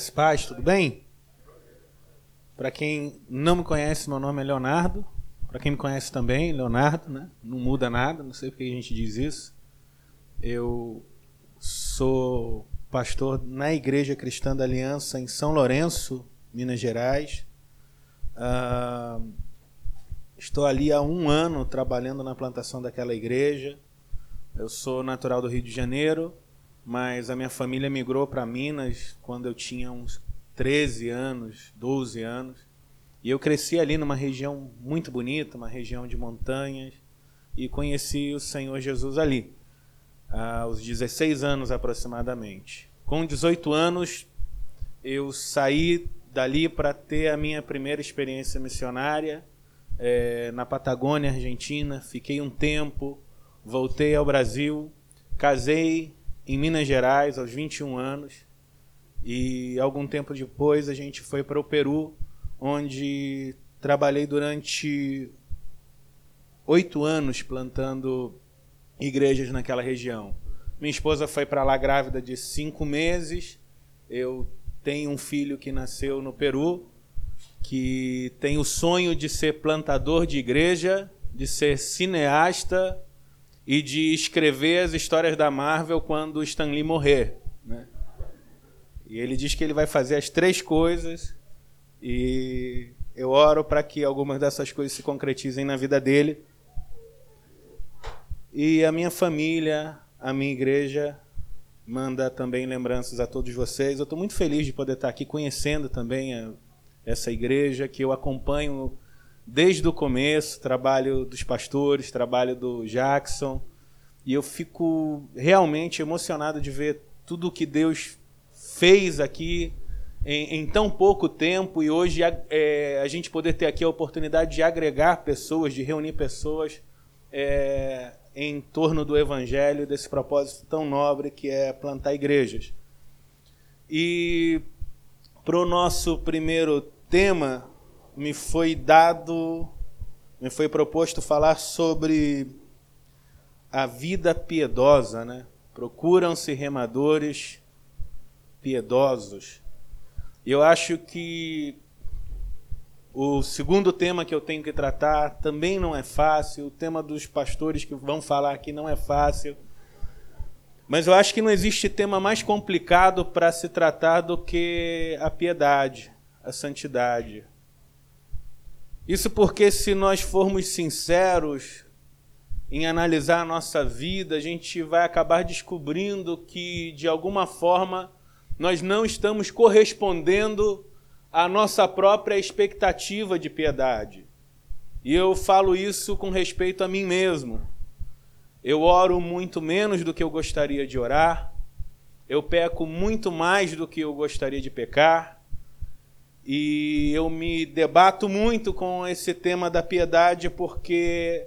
Graças paz, tudo bem? Para quem não me conhece, meu nome é Leonardo. Para quem me conhece também, Leonardo, né? Não muda nada, não sei porque a gente diz isso. Eu sou pastor na Igreja Cristã da Aliança em São Lourenço, Minas Gerais. Uh, estou ali há um ano trabalhando na plantação daquela igreja. Eu sou natural do Rio de Janeiro, mas a minha família migrou para Minas quando eu tinha uns 13 anos, 12 anos. E eu cresci ali numa região muito bonita, uma região de montanhas, e conheci o Senhor Jesus ali, aos 16 anos aproximadamente. Com 18 anos, eu saí dali para ter a minha primeira experiência missionária é, na Patagônia, Argentina. Fiquei um tempo, voltei ao Brasil, casei em Minas Gerais aos 21 anos e algum tempo depois a gente foi para o Peru, onde trabalhei durante oito anos plantando igrejas naquela região. Minha esposa foi para lá grávida de cinco meses. Eu tenho um filho que nasceu no Peru, que tem o sonho de ser plantador de igreja, de ser cineasta e de escrever as histórias da Marvel quando Stan Lee morrer. Né? E ele diz que ele vai fazer as três coisas e eu oro para que algumas dessas coisas se concretizem na vida dele. E a minha família, a minha igreja, manda também lembranças a todos vocês. Eu estou muito feliz de poder estar aqui conhecendo também a, essa igreja que eu acompanho desde o começo, trabalho dos pastores, trabalho do Jackson, e eu fico realmente emocionado de ver tudo o que Deus fez aqui em, em tão pouco tempo e hoje é, a gente poder ter aqui a oportunidade de agregar pessoas, de reunir pessoas é, em torno do Evangelho, desse propósito tão nobre que é plantar igrejas. E para o nosso primeiro tema, me foi dado, me foi proposto falar sobre a vida piedosa, né? Procuram-se remadores piedosos. Eu acho que o segundo tema que eu tenho que tratar também não é fácil, o tema dos pastores que vão falar aqui não é fácil. Mas eu acho que não existe tema mais complicado para se tratar do que a piedade, a santidade. Isso porque, se nós formos sinceros em analisar a nossa vida, a gente vai acabar descobrindo que, de alguma forma, nós não estamos correspondendo à nossa própria expectativa de piedade. E eu falo isso com respeito a mim mesmo. Eu oro muito menos do que eu gostaria de orar, eu peco muito mais do que eu gostaria de pecar e eu me debato muito com esse tema da piedade porque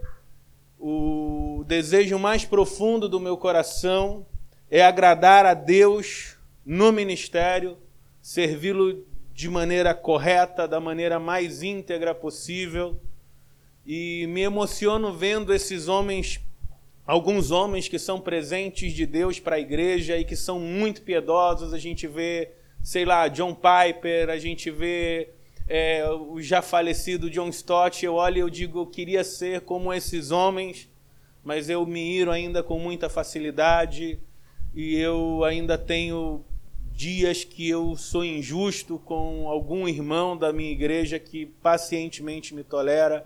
o desejo mais profundo do meu coração é agradar a Deus no ministério, servi-lo de maneira correta, da maneira mais íntegra possível. E me emociono vendo esses homens, alguns homens que são presentes de Deus para a igreja e que são muito piedosos. A gente vê sei lá, John Piper, a gente vê é, o já falecido John Stott, eu olho e eu digo, eu queria ser como esses homens, mas eu me iro ainda com muita facilidade e eu ainda tenho dias que eu sou injusto com algum irmão da minha igreja que pacientemente me tolera.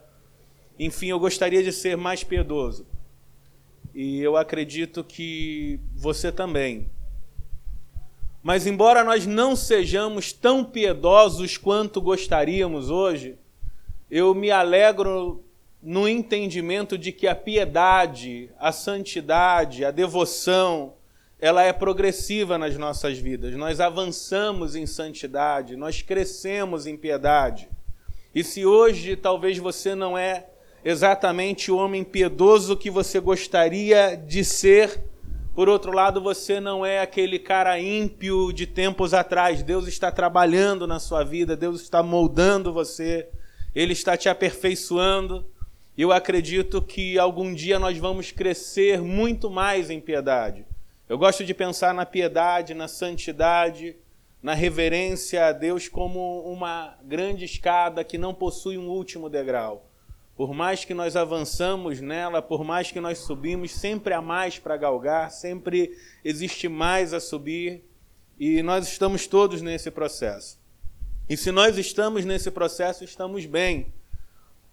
Enfim, eu gostaria de ser mais piedoso. E eu acredito que você também. Mas, embora nós não sejamos tão piedosos quanto gostaríamos hoje, eu me alegro no entendimento de que a piedade, a santidade, a devoção, ela é progressiva nas nossas vidas. Nós avançamos em santidade, nós crescemos em piedade. E se hoje talvez você não é exatamente o homem piedoso que você gostaria de ser, por outro lado, você não é aquele cara ímpio de tempos atrás. Deus está trabalhando na sua vida, Deus está moldando você, Ele está te aperfeiçoando. Eu acredito que algum dia nós vamos crescer muito mais em piedade. Eu gosto de pensar na piedade, na santidade, na reverência a Deus como uma grande escada que não possui um último degrau. Por mais que nós avançamos nela, por mais que nós subimos, sempre há mais para galgar, sempre existe mais a subir, e nós estamos todos nesse processo. E se nós estamos nesse processo, estamos bem,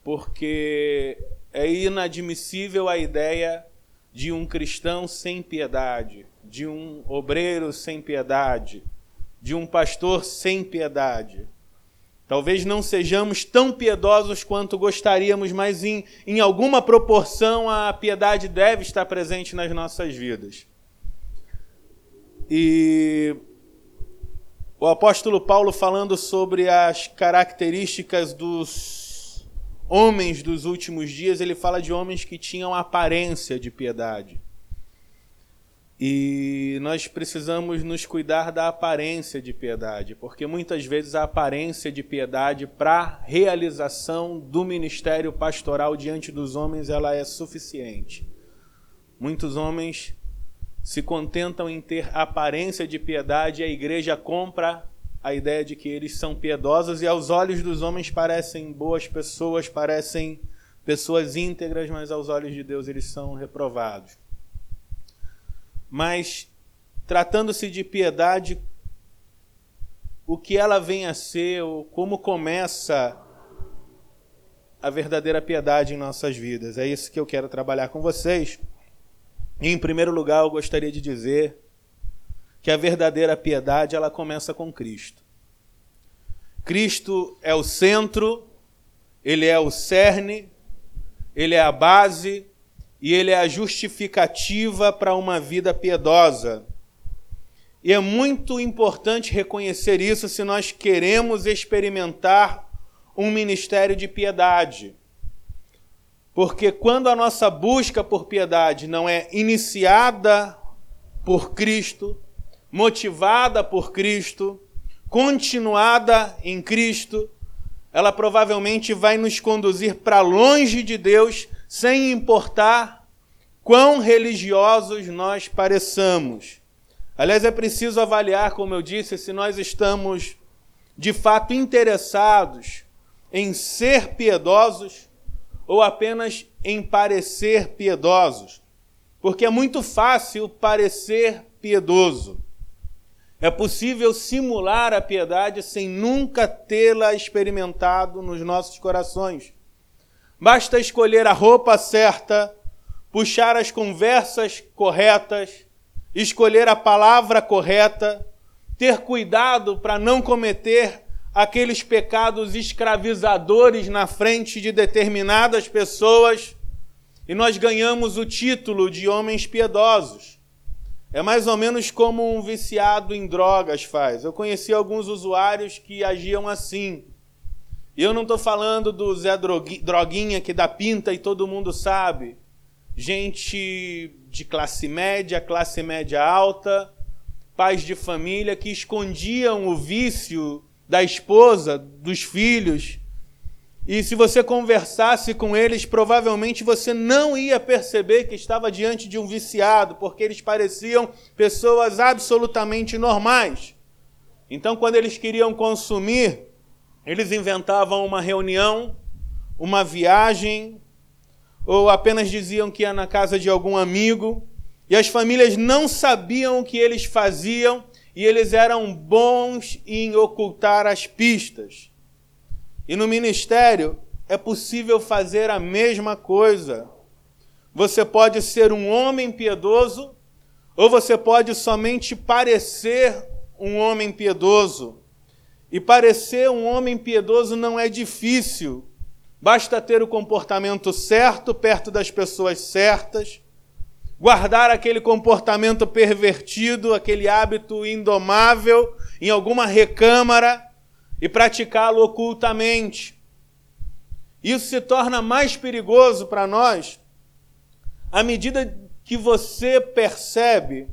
porque é inadmissível a ideia de um cristão sem piedade, de um obreiro sem piedade, de um pastor sem piedade. Talvez não sejamos tão piedosos quanto gostaríamos, mas em, em alguma proporção a piedade deve estar presente nas nossas vidas. E o apóstolo Paulo, falando sobre as características dos homens dos últimos dias, ele fala de homens que tinham aparência de piedade. E nós precisamos nos cuidar da aparência de piedade, porque muitas vezes a aparência de piedade para realização do ministério pastoral diante dos homens ela é suficiente. Muitos homens se contentam em ter aparência de piedade e a igreja compra a ideia de que eles são piedosos e aos olhos dos homens parecem boas pessoas, parecem pessoas íntegras, mas aos olhos de Deus eles são reprovados. Mas, tratando-se de piedade, o que ela vem a ser, ou como começa a verdadeira piedade em nossas vidas. É isso que eu quero trabalhar com vocês. E, em primeiro lugar, eu gostaria de dizer que a verdadeira piedade ela começa com Cristo. Cristo é o centro, ele é o cerne, ele é a base, e ele é a justificativa para uma vida piedosa. E é muito importante reconhecer isso se nós queremos experimentar um ministério de piedade. Porque quando a nossa busca por piedade não é iniciada por Cristo, motivada por Cristo, continuada em Cristo, ela provavelmente vai nos conduzir para longe de Deus sem importar quão religiosos nós pareçamos. Aliás, é preciso avaliar, como eu disse, se nós estamos de fato interessados em ser piedosos ou apenas em parecer piedosos. Porque é muito fácil parecer piedoso. É possível simular a piedade sem nunca tê-la experimentado nos nossos corações. Basta escolher a roupa certa, puxar as conversas corretas, escolher a palavra correta, ter cuidado para não cometer aqueles pecados escravizadores na frente de determinadas pessoas e nós ganhamos o título de homens piedosos. É mais ou menos como um viciado em drogas faz. Eu conheci alguns usuários que agiam assim. E eu não estou falando do Zé Droguinha que dá pinta e todo mundo sabe. Gente de classe média, classe média alta, pais de família que escondiam o vício da esposa, dos filhos. E se você conversasse com eles, provavelmente você não ia perceber que estava diante de um viciado, porque eles pareciam pessoas absolutamente normais. Então, quando eles queriam consumir, eles inventavam uma reunião, uma viagem, ou apenas diziam que ia na casa de algum amigo, e as famílias não sabiam o que eles faziam, e eles eram bons em ocultar as pistas. E no ministério é possível fazer a mesma coisa. Você pode ser um homem piedoso, ou você pode somente parecer um homem piedoso. E parecer um homem piedoso não é difícil. Basta ter o comportamento certo perto das pessoas certas, guardar aquele comportamento pervertido, aquele hábito indomável em alguma recâmara e praticá-lo ocultamente. Isso se torna mais perigoso para nós à medida que você percebe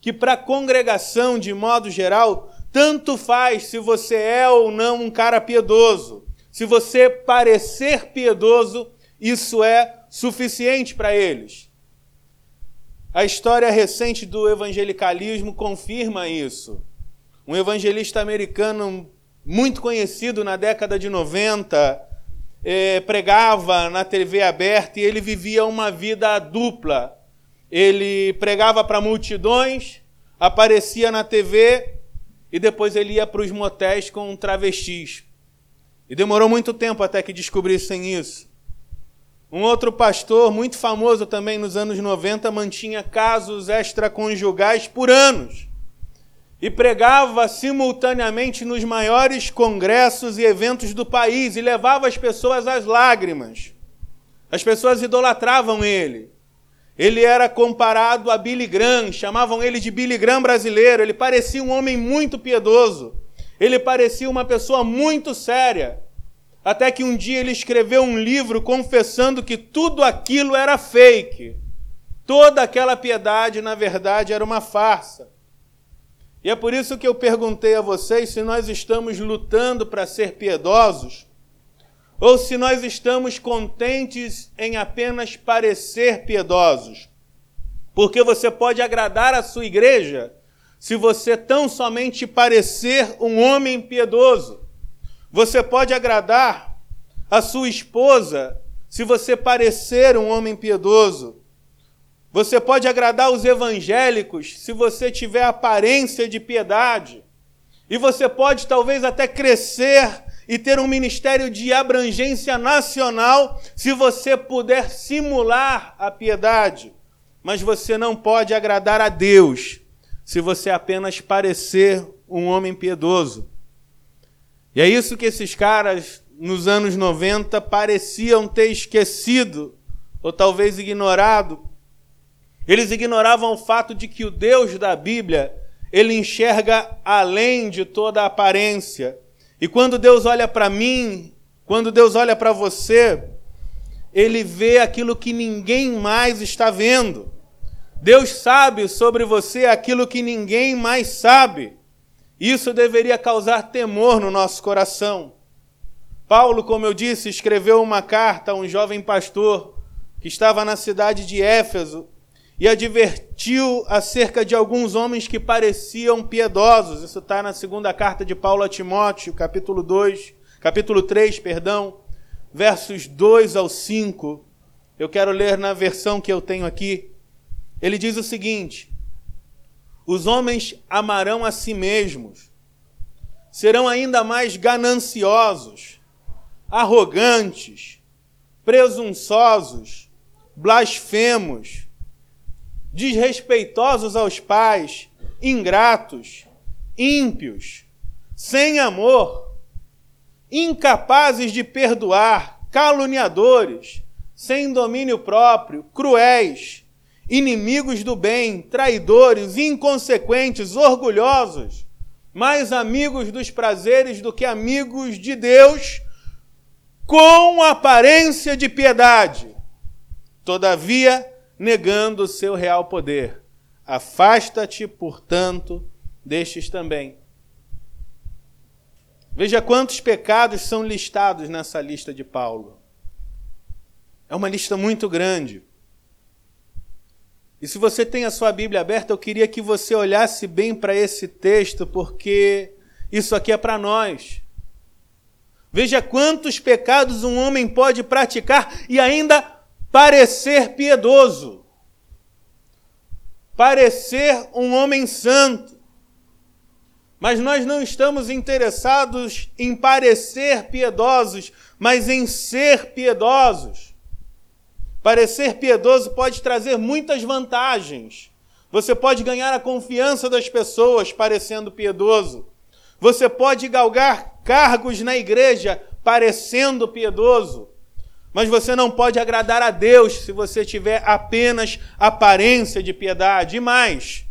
que, para a congregação, de modo geral, tanto faz se você é ou não um cara piedoso. Se você parecer piedoso, isso é suficiente para eles. A história recente do evangelicalismo confirma isso. um evangelista americano muito conhecido na década de 90, eh, pregava na TV aberta e ele vivia uma vida dupla. Ele pregava para multidões, aparecia na TV e depois ele ia para os motéis com travestis. E demorou muito tempo até que descobrissem isso. Um outro pastor, muito famoso também nos anos 90, mantinha casos extraconjugais por anos e pregava simultaneamente nos maiores congressos e eventos do país e levava as pessoas às lágrimas. As pessoas idolatravam ele. Ele era comparado a Billy Graham, chamavam ele de Billy Graham brasileiro. Ele parecia um homem muito piedoso. Ele parecia uma pessoa muito séria. Até que um dia ele escreveu um livro confessando que tudo aquilo era fake. Toda aquela piedade, na verdade, era uma farsa. E é por isso que eu perguntei a vocês se nós estamos lutando para ser piedosos ou se nós estamos contentes em apenas parecer piedosos. Porque você pode agradar a sua igreja se você tão somente parecer um homem piedoso. Você pode agradar a sua esposa se você parecer um homem piedoso. Você pode agradar os evangélicos se você tiver aparência de piedade. E você pode talvez até crescer e ter um ministério de abrangência nacional se você puder simular a piedade. Mas você não pode agradar a Deus se você apenas parecer um homem piedoso. E é isso que esses caras nos anos 90 pareciam ter esquecido ou talvez ignorado eles ignoravam o fato de que o Deus da Bíblia, ele enxerga além de toda aparência. E quando Deus olha para mim, quando Deus olha para você, ele vê aquilo que ninguém mais está vendo. Deus sabe sobre você aquilo que ninguém mais sabe. Isso deveria causar temor no nosso coração. Paulo, como eu disse, escreveu uma carta a um jovem pastor que estava na cidade de Éfeso e advertiu acerca de alguns homens que pareciam piedosos. Isso está na segunda carta de Paulo a Timóteo, capítulo 2, capítulo 3, perdão, versos 2 ao 5. Eu quero ler na versão que eu tenho aqui. Ele diz o seguinte: Os homens amarão a si mesmos, serão ainda mais gananciosos, arrogantes, presunçosos, blasfemos, desrespeitosos aos pais, ingratos, ímpios, sem amor, incapazes de perdoar, caluniadores, sem domínio próprio, cruéis, inimigos do bem, traidores, inconsequentes, orgulhosos, mais amigos dos prazeres do que amigos de Deus, com aparência de piedade. Todavia, negando o seu real poder. Afasta-te, portanto, destes também. Veja quantos pecados são listados nessa lista de Paulo. É uma lista muito grande. E se você tem a sua Bíblia aberta, eu queria que você olhasse bem para esse texto, porque isso aqui é para nós. Veja quantos pecados um homem pode praticar e ainda parecer piedoso, parecer um homem santo. Mas nós não estamos interessados em parecer piedosos, mas em ser piedosos. Parecer piedoso pode trazer muitas vantagens. Você pode ganhar a confiança das pessoas parecendo piedoso. Você pode galgar cargos na igreja parecendo piedoso. Mas você não pode agradar a Deus se você tiver apenas aparência de piedade. E mais,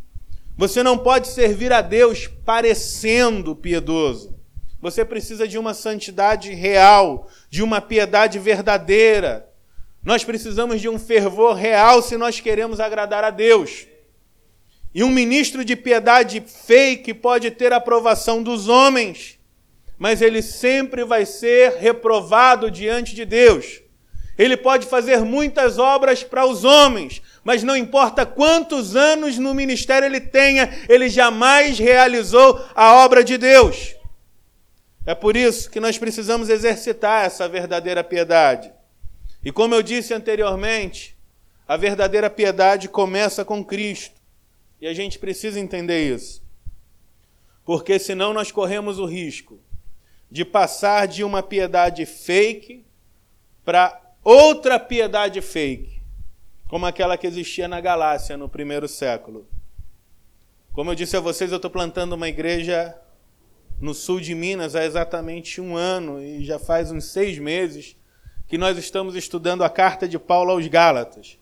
você não pode servir a Deus parecendo piedoso. Você precisa de uma santidade real, de uma piedade verdadeira. Nós precisamos de um fervor real se nós queremos agradar a Deus. E um ministro de piedade fake pode ter aprovação dos homens, mas ele sempre vai ser reprovado diante de Deus. Ele pode fazer muitas obras para os homens, mas não importa quantos anos no ministério ele tenha, ele jamais realizou a obra de Deus. É por isso que nós precisamos exercitar essa verdadeira piedade. E como eu disse anteriormente, a verdadeira piedade começa com Cristo. E a gente precisa entender isso. Porque senão nós corremos o risco de passar de uma piedade fake para outra piedade fake, como aquela que existia na Galácia no primeiro século. Como eu disse a vocês, eu estou plantando uma igreja no sul de Minas há exatamente um ano e já faz uns seis meses que nós estamos estudando a carta de Paulo aos Gálatas.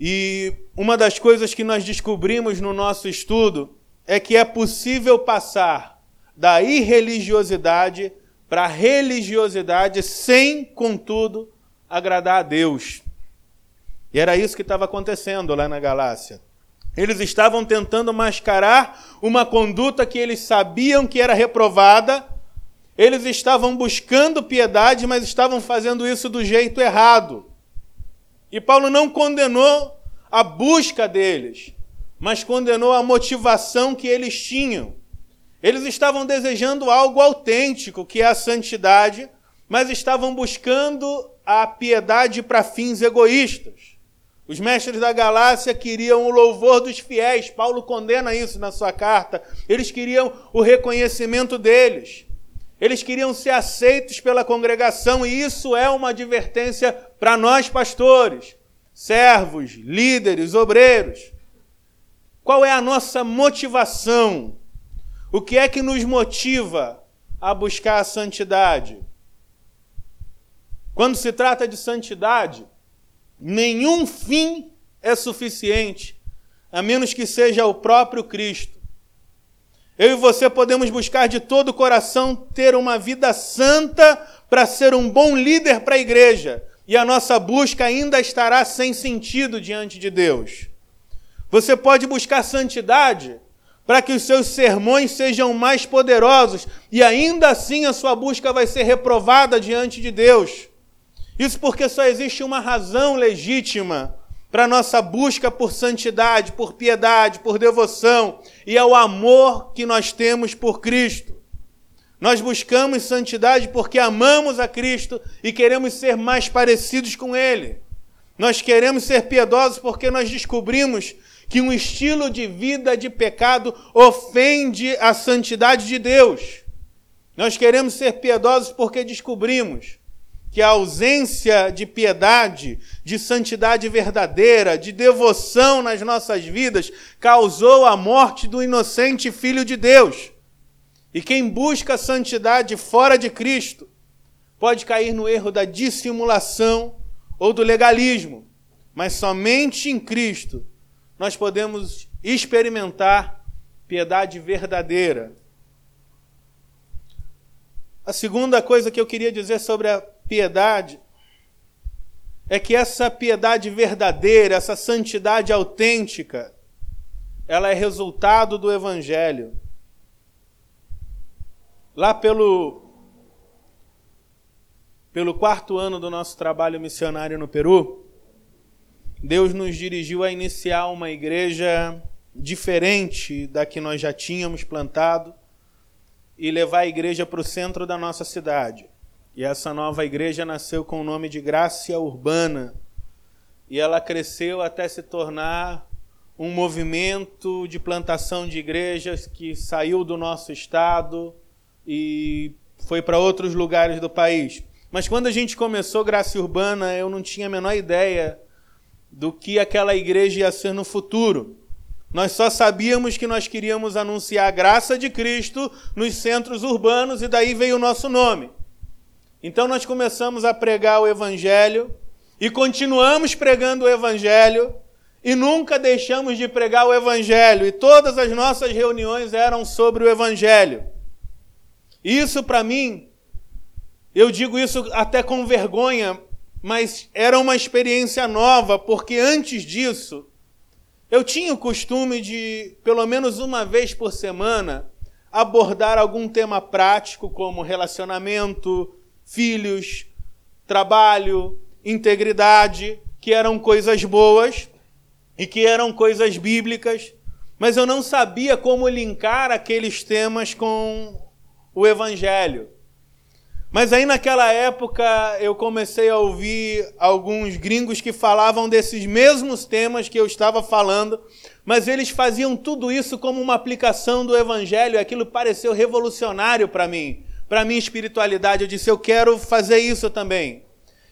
E uma das coisas que nós descobrimos no nosso estudo é que é possível passar da irreligiosidade para religiosidade sem, contudo, agradar a Deus. E era isso que estava acontecendo lá na Galácia. Eles estavam tentando mascarar uma conduta que eles sabiam que era reprovada. Eles estavam buscando piedade, mas estavam fazendo isso do jeito errado. E Paulo não condenou a busca deles, mas condenou a motivação que eles tinham. Eles estavam desejando algo autêntico, que é a santidade, mas estavam buscando a piedade para fins egoístas. Os mestres da Galácia queriam o louvor dos fiéis, Paulo condena isso na sua carta. Eles queriam o reconhecimento deles. Eles queriam ser aceitos pela congregação, e isso é uma advertência para nós, pastores, servos, líderes, obreiros. Qual é a nossa motivação? O que é que nos motiva a buscar a santidade? Quando se trata de santidade, nenhum fim é suficiente, a menos que seja o próprio Cristo. Eu e você podemos buscar de todo o coração ter uma vida santa para ser um bom líder para a igreja, e a nossa busca ainda estará sem sentido diante de Deus. Você pode buscar santidade para que os seus sermões sejam mais poderosos e ainda assim a sua busca vai ser reprovada diante de Deus. Isso porque só existe uma razão legítima para nossa busca por santidade, por piedade, por devoção, e é o amor que nós temos por Cristo. Nós buscamos santidade porque amamos a Cristo e queremos ser mais parecidos com Ele. Nós queremos ser piedosos porque nós descobrimos que um estilo de vida de pecado ofende a santidade de Deus. Nós queremos ser piedosos porque descobrimos que a ausência de piedade, de santidade verdadeira, de devoção nas nossas vidas causou a morte do inocente Filho de Deus. E quem busca santidade fora de Cristo pode cair no erro da dissimulação ou do legalismo, mas somente em Cristo nós podemos experimentar piedade verdadeira. A segunda coisa que eu queria dizer sobre a piedade é que essa piedade verdadeira, essa santidade autêntica, ela é resultado do Evangelho. Lá pelo, pelo quarto ano do nosso trabalho missionário no Peru, Deus nos dirigiu a iniciar uma igreja diferente da que nós já tínhamos plantado e levar a igreja para o centro da nossa cidade. E essa nova igreja nasceu com o nome de Graça Urbana. E ela cresceu até se tornar um movimento de plantação de igrejas que saiu do nosso estado e foi para outros lugares do país. Mas quando a gente começou Graça Urbana, eu não tinha a menor ideia do que aquela igreja ia ser no futuro. Nós só sabíamos que nós queríamos anunciar a graça de Cristo nos centros urbanos e daí veio o nosso nome. Então nós começamos a pregar o Evangelho e continuamos pregando o Evangelho e nunca deixamos de pregar o Evangelho e todas as nossas reuniões eram sobre o Evangelho. Isso para mim, eu digo isso até com vergonha, mas era uma experiência nova, porque antes disso, eu tinha o costume de, pelo menos uma vez por semana, abordar algum tema prático, como relacionamento, filhos, trabalho, integridade, que eram coisas boas e que eram coisas bíblicas, mas eu não sabia como linkar aqueles temas com o Evangelho. Mas aí naquela época eu comecei a ouvir alguns gringos que falavam desses mesmos temas que eu estava falando, mas eles faziam tudo isso como uma aplicação do Evangelho, aquilo pareceu revolucionário para mim, para minha espiritualidade. Eu disse, eu quero fazer isso também.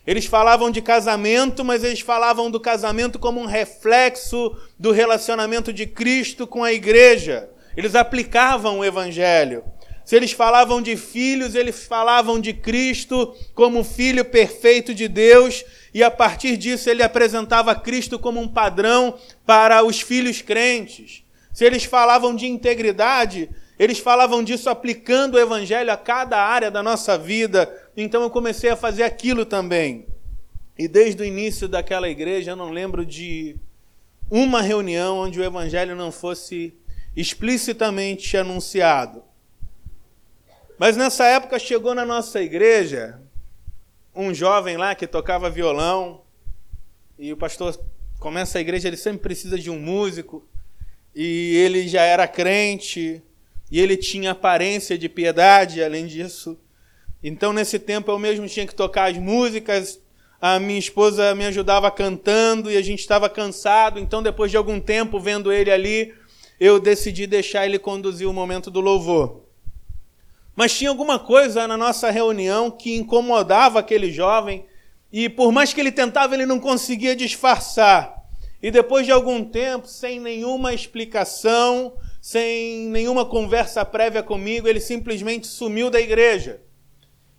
Eles falavam de casamento, mas eles falavam do casamento como um reflexo do relacionamento de Cristo com a igreja. Eles aplicavam o evangelho. Se eles falavam de filhos, eles falavam de Cristo como filho perfeito de Deus, e a partir disso ele apresentava Cristo como um padrão para os filhos crentes. Se eles falavam de integridade, eles falavam disso aplicando o evangelho a cada área da nossa vida. Então eu comecei a fazer aquilo também. E desde o início daquela igreja, eu não lembro de uma reunião onde o evangelho não fosse explicitamente anunciado. Mas nessa época chegou na nossa igreja um jovem lá que tocava violão, e o pastor começa a igreja, ele sempre precisa de um músico, e ele já era crente, e ele tinha aparência de piedade, além disso. Então, nesse tempo, eu mesmo tinha que tocar as músicas, a minha esposa me ajudava cantando e a gente estava cansado. Então, depois de algum tempo vendo ele ali, eu decidi deixar ele conduzir o momento do louvor. Mas tinha alguma coisa na nossa reunião que incomodava aquele jovem e, por mais que ele tentava, ele não conseguia disfarçar. E depois de algum tempo, sem nenhuma explicação, sem nenhuma conversa prévia comigo, ele simplesmente sumiu da igreja.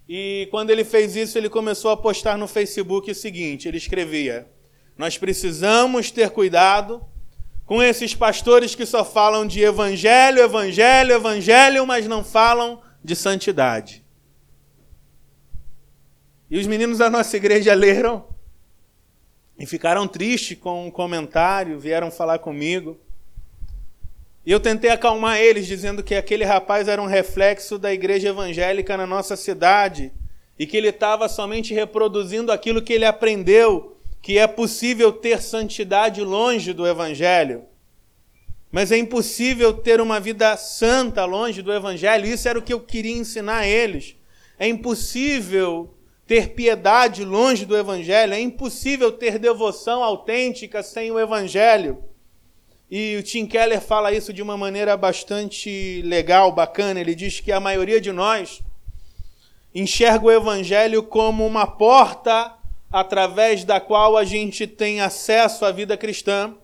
E quando ele fez isso, ele começou a postar no Facebook o seguinte: ele escrevia: Nós precisamos ter cuidado com esses pastores que só falam de evangelho, evangelho, evangelho, mas não falam de santidade. E os meninos da nossa igreja leram e ficaram tristes com o um comentário, vieram falar comigo. E eu tentei acalmar eles, dizendo que aquele rapaz era um reflexo da igreja evangélica na nossa cidade e que ele estava somente reproduzindo aquilo que ele aprendeu, que é possível ter santidade longe do evangelho. Mas é impossível ter uma vida santa longe do evangelho. Isso era o que eu queria ensinar a eles. É impossível ter piedade longe do evangelho, é impossível ter devoção autêntica sem o evangelho. E o Tim Keller fala isso de uma maneira bastante legal, bacana. Ele diz que a maioria de nós enxerga o Evangelho como uma porta através da qual a gente tem acesso à vida cristã,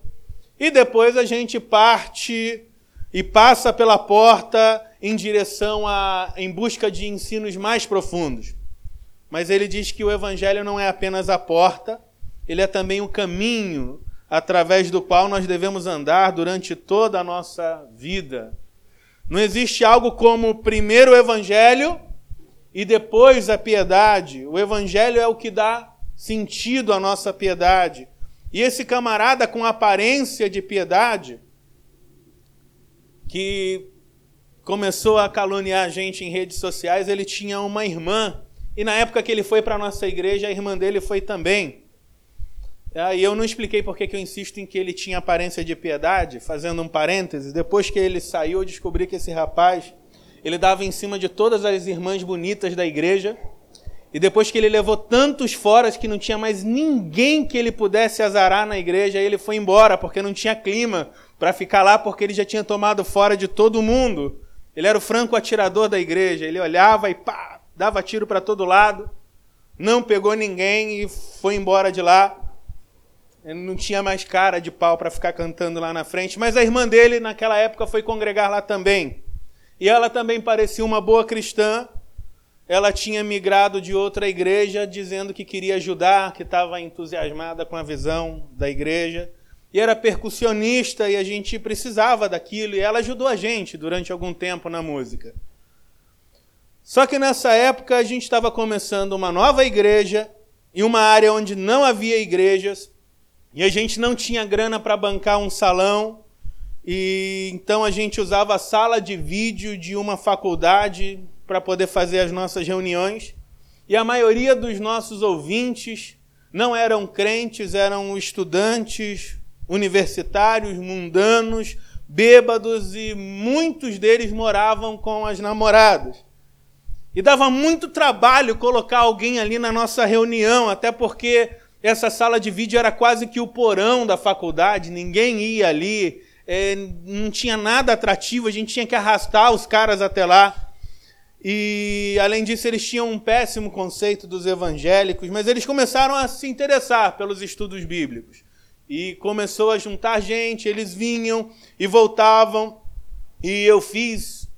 e depois a gente parte e passa pela porta em direção a em busca de ensinos mais profundos. Mas ele diz que o evangelho não é apenas a porta, ele é também o caminho através do qual nós devemos andar durante toda a nossa vida. Não existe algo como primeiro o evangelho e depois a piedade. O evangelho é o que dá sentido à nossa piedade. E esse camarada com aparência de piedade, que começou a caluniar a gente em redes sociais, ele tinha uma irmã. E na época que ele foi para a nossa igreja, a irmã dele foi também. E eu não expliquei porque que eu insisto em que ele tinha aparência de piedade, fazendo um parêntese. Depois que ele saiu, eu descobri que esse rapaz, ele dava em cima de todas as irmãs bonitas da igreja. E depois que ele levou tantos fora que não tinha mais ninguém que ele pudesse azarar na igreja, ele foi embora, porque não tinha clima para ficar lá, porque ele já tinha tomado fora de todo mundo. Ele era o franco atirador da igreja. Ele olhava e pá, dava tiro para todo lado, não pegou ninguém e foi embora de lá. Ele não tinha mais cara de pau para ficar cantando lá na frente, mas a irmã dele, naquela época, foi congregar lá também. E ela também parecia uma boa cristã. Ela tinha migrado de outra igreja, dizendo que queria ajudar, que estava entusiasmada com a visão da igreja. E era percussionista e a gente precisava daquilo. E ela ajudou a gente durante algum tempo na música. Só que nessa época a gente estava começando uma nova igreja, em uma área onde não havia igrejas, e a gente não tinha grana para bancar um salão, e então a gente usava a sala de vídeo de uma faculdade para poder fazer as nossas reuniões. e a maioria dos nossos ouvintes não eram crentes, eram estudantes, universitários, mundanos, bêbados e muitos deles moravam com as namoradas. E dava muito trabalho colocar alguém ali na nossa reunião, até porque essa sala de vídeo era quase que o porão da faculdade, ninguém ia ali, é, não tinha nada atrativo, a gente tinha que arrastar os caras até lá. E, além disso, eles tinham um péssimo conceito dos evangélicos, mas eles começaram a se interessar pelos estudos bíblicos. E começou a juntar gente, eles vinham e voltavam. E eu fiz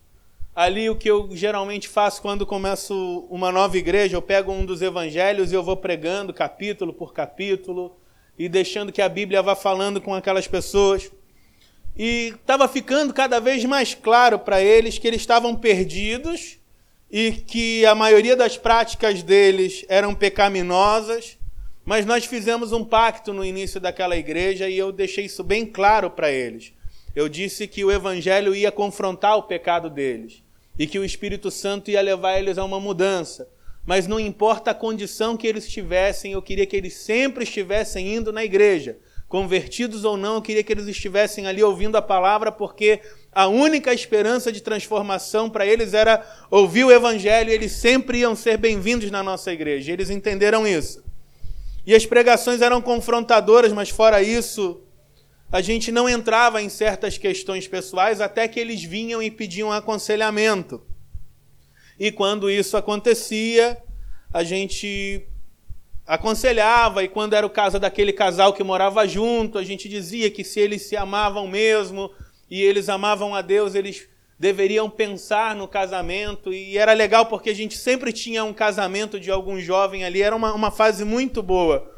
ali o que eu geralmente faço quando começo uma nova igreja. Eu pego um dos evangelhos e eu vou pregando capítulo por capítulo e deixando que a Bíblia vá falando com aquelas pessoas. E estava ficando cada vez mais claro para eles que eles estavam perdidos e que a maioria das práticas deles eram pecaminosas, mas nós fizemos um pacto no início daquela igreja e eu deixei isso bem claro para eles. Eu disse que o evangelho ia confrontar o pecado deles e que o Espírito Santo ia levar eles a uma mudança. Mas não importa a condição que eles tivessem, eu queria que eles sempre estivessem indo na igreja. Convertidos ou não, eu queria que eles estivessem ali ouvindo a palavra, porque a única esperança de transformação para eles era ouvir o Evangelho eles sempre iam ser bem-vindos na nossa igreja. Eles entenderam isso. E as pregações eram confrontadoras, mas fora isso, a gente não entrava em certas questões pessoais até que eles vinham e pediam aconselhamento. E quando isso acontecia, a gente aconselhava, e quando era o caso daquele casal que morava junto, a gente dizia que se eles se amavam mesmo, e eles amavam a Deus, eles deveriam pensar no casamento. E era legal porque a gente sempre tinha um casamento de algum jovem ali, era uma, uma fase muito boa.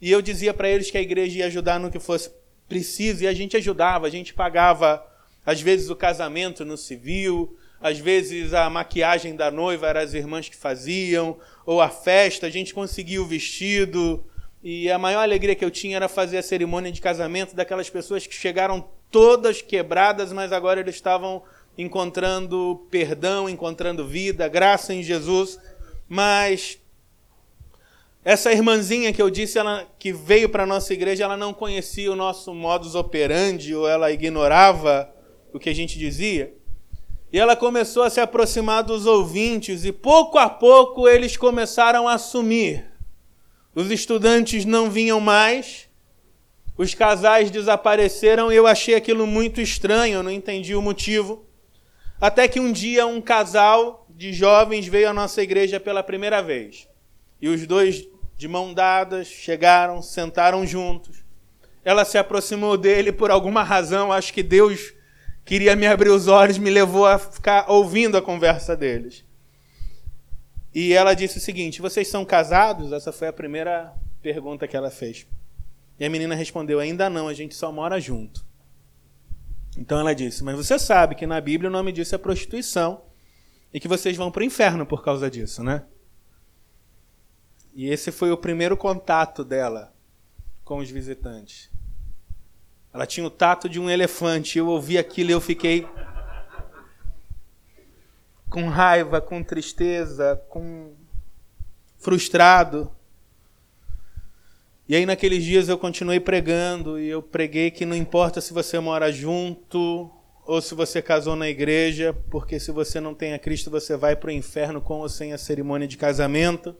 E eu dizia para eles que a igreja ia ajudar no que fosse preciso, e a gente ajudava, a gente pagava, às vezes, o casamento no civil, às vezes a maquiagem da noiva eram as irmãs que faziam, ou a festa, a gente conseguia o vestido. E a maior alegria que eu tinha era fazer a cerimônia de casamento daquelas pessoas que chegaram todas quebradas, mas agora eles estavam encontrando perdão, encontrando vida, graça em Jesus. Mas essa irmãzinha que eu disse, ela que veio para a nossa igreja, ela não conhecia o nosso modus operandi ou ela ignorava o que a gente dizia. E ela começou a se aproximar dos ouvintes e pouco a pouco eles começaram a assumir. Os estudantes não vinham mais, os casais desapareceram e eu achei aquilo muito estranho, eu não entendi o motivo. Até que um dia um casal de jovens veio à nossa igreja pela primeira vez. E os dois, de mão dadas, chegaram, sentaram juntos. Ela se aproximou dele por alguma razão, acho que Deus queria me abrir os olhos, me levou a ficar ouvindo a conversa deles. E ela disse o seguinte: Vocês são casados? Essa foi a primeira pergunta que ela fez. E a menina respondeu: Ainda não, a gente só mora junto. Então ela disse: Mas você sabe que na Bíblia o nome disso é prostituição e que vocês vão para o inferno por causa disso, né? E esse foi o primeiro contato dela com os visitantes. Ela tinha o tato de um elefante. Eu ouvi aquilo e eu fiquei com raiva, com tristeza, com frustrado. E aí naqueles dias eu continuei pregando e eu preguei que não importa se você mora junto ou se você casou na igreja, porque se você não tem a Cristo, você vai para o inferno com ou sem a cerimônia de casamento.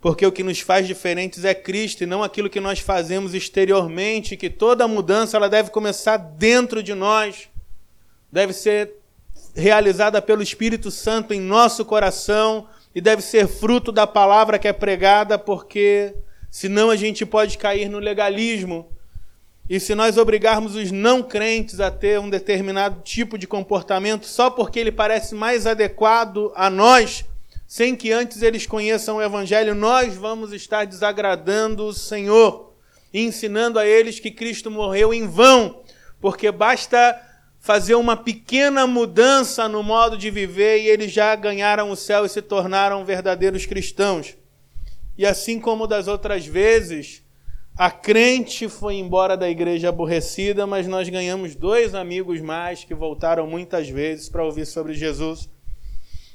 Porque o que nos faz diferentes é Cristo e não aquilo que nós fazemos exteriormente, que toda mudança ela deve começar dentro de nós. Deve ser realizada pelo Espírito Santo em nosso coração e deve ser fruto da palavra que é pregada, porque Senão a gente pode cair no legalismo. E se nós obrigarmos os não crentes a ter um determinado tipo de comportamento só porque ele parece mais adequado a nós, sem que antes eles conheçam o Evangelho, nós vamos estar desagradando o Senhor ensinando a eles que Cristo morreu em vão, porque basta fazer uma pequena mudança no modo de viver e eles já ganharam o céu e se tornaram verdadeiros cristãos. E assim como das outras vezes, a crente foi embora da igreja aborrecida, mas nós ganhamos dois amigos mais que voltaram muitas vezes para ouvir sobre Jesus.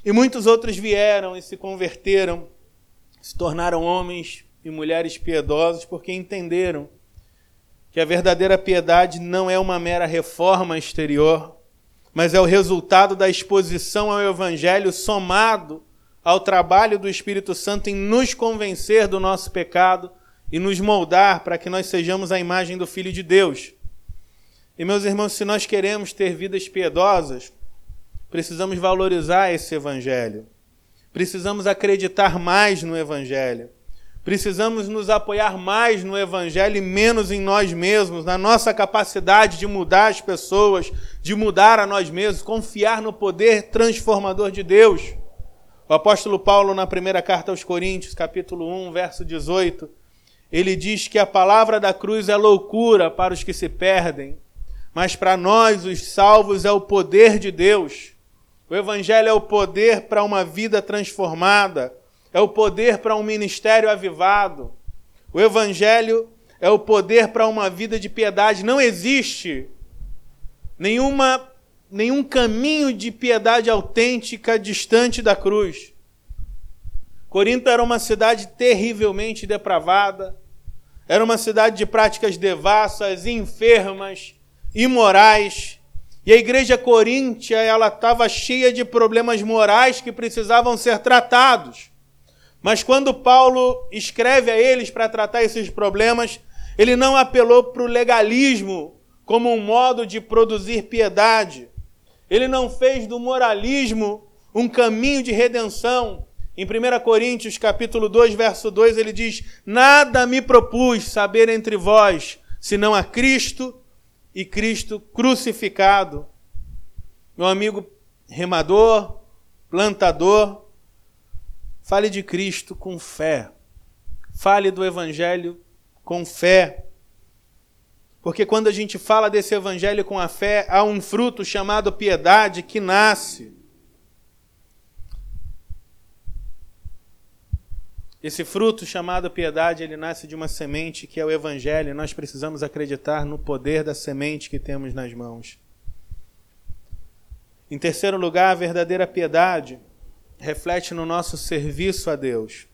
E muitos outros vieram e se converteram. se tornaram homens e mulheres piedosos porque entenderam que a verdadeira piedade não é uma mera reforma exterior, mas é o resultado da exposição ao Evangelho somado ao trabalho do Espírito Santo em nos convencer do nosso pecado e nos moldar para que nós sejamos a imagem do Filho de Deus. E, meus irmãos, se nós queremos ter vidas piedosas, precisamos valorizar esse Evangelho. Precisamos acreditar mais no Evangelho. Precisamos nos apoiar mais no Evangelho e menos em nós mesmos, na nossa capacidade de mudar as pessoas, de mudar a nós mesmos, confiar no poder transformador de Deus. O apóstolo Paulo, na primeira carta aos Coríntios, capítulo 1, verso 18, ele diz que a palavra da cruz é loucura para os que se perdem, mas para nós, os salvos, é o poder de Deus. O Evangelho é o poder para uma vida transformada é o poder para um ministério avivado. O Evangelho é o poder para uma vida de piedade. Não existe nenhuma, nenhum caminho de piedade autêntica distante da cruz. Corinto era uma cidade terrivelmente depravada, era uma cidade de práticas devassas, enfermas, imorais. E a igreja coríntia, ela estava cheia de problemas morais que precisavam ser tratados. Mas quando Paulo escreve a eles para tratar esses problemas, ele não apelou para o legalismo como um modo de produzir piedade. Ele não fez do moralismo um caminho de redenção. Em 1 Coríntios, capítulo 2, verso 2, ele diz: "Nada me propus saber entre vós, senão a Cristo e Cristo crucificado." Meu amigo remador, plantador, Fale de Cristo com fé. Fale do Evangelho com fé. Porque quando a gente fala desse Evangelho com a fé, há um fruto chamado piedade que nasce. Esse fruto chamado piedade, ele nasce de uma semente que é o Evangelho, e nós precisamos acreditar no poder da semente que temos nas mãos. Em terceiro lugar, a verdadeira piedade reflete no nosso serviço a Deus.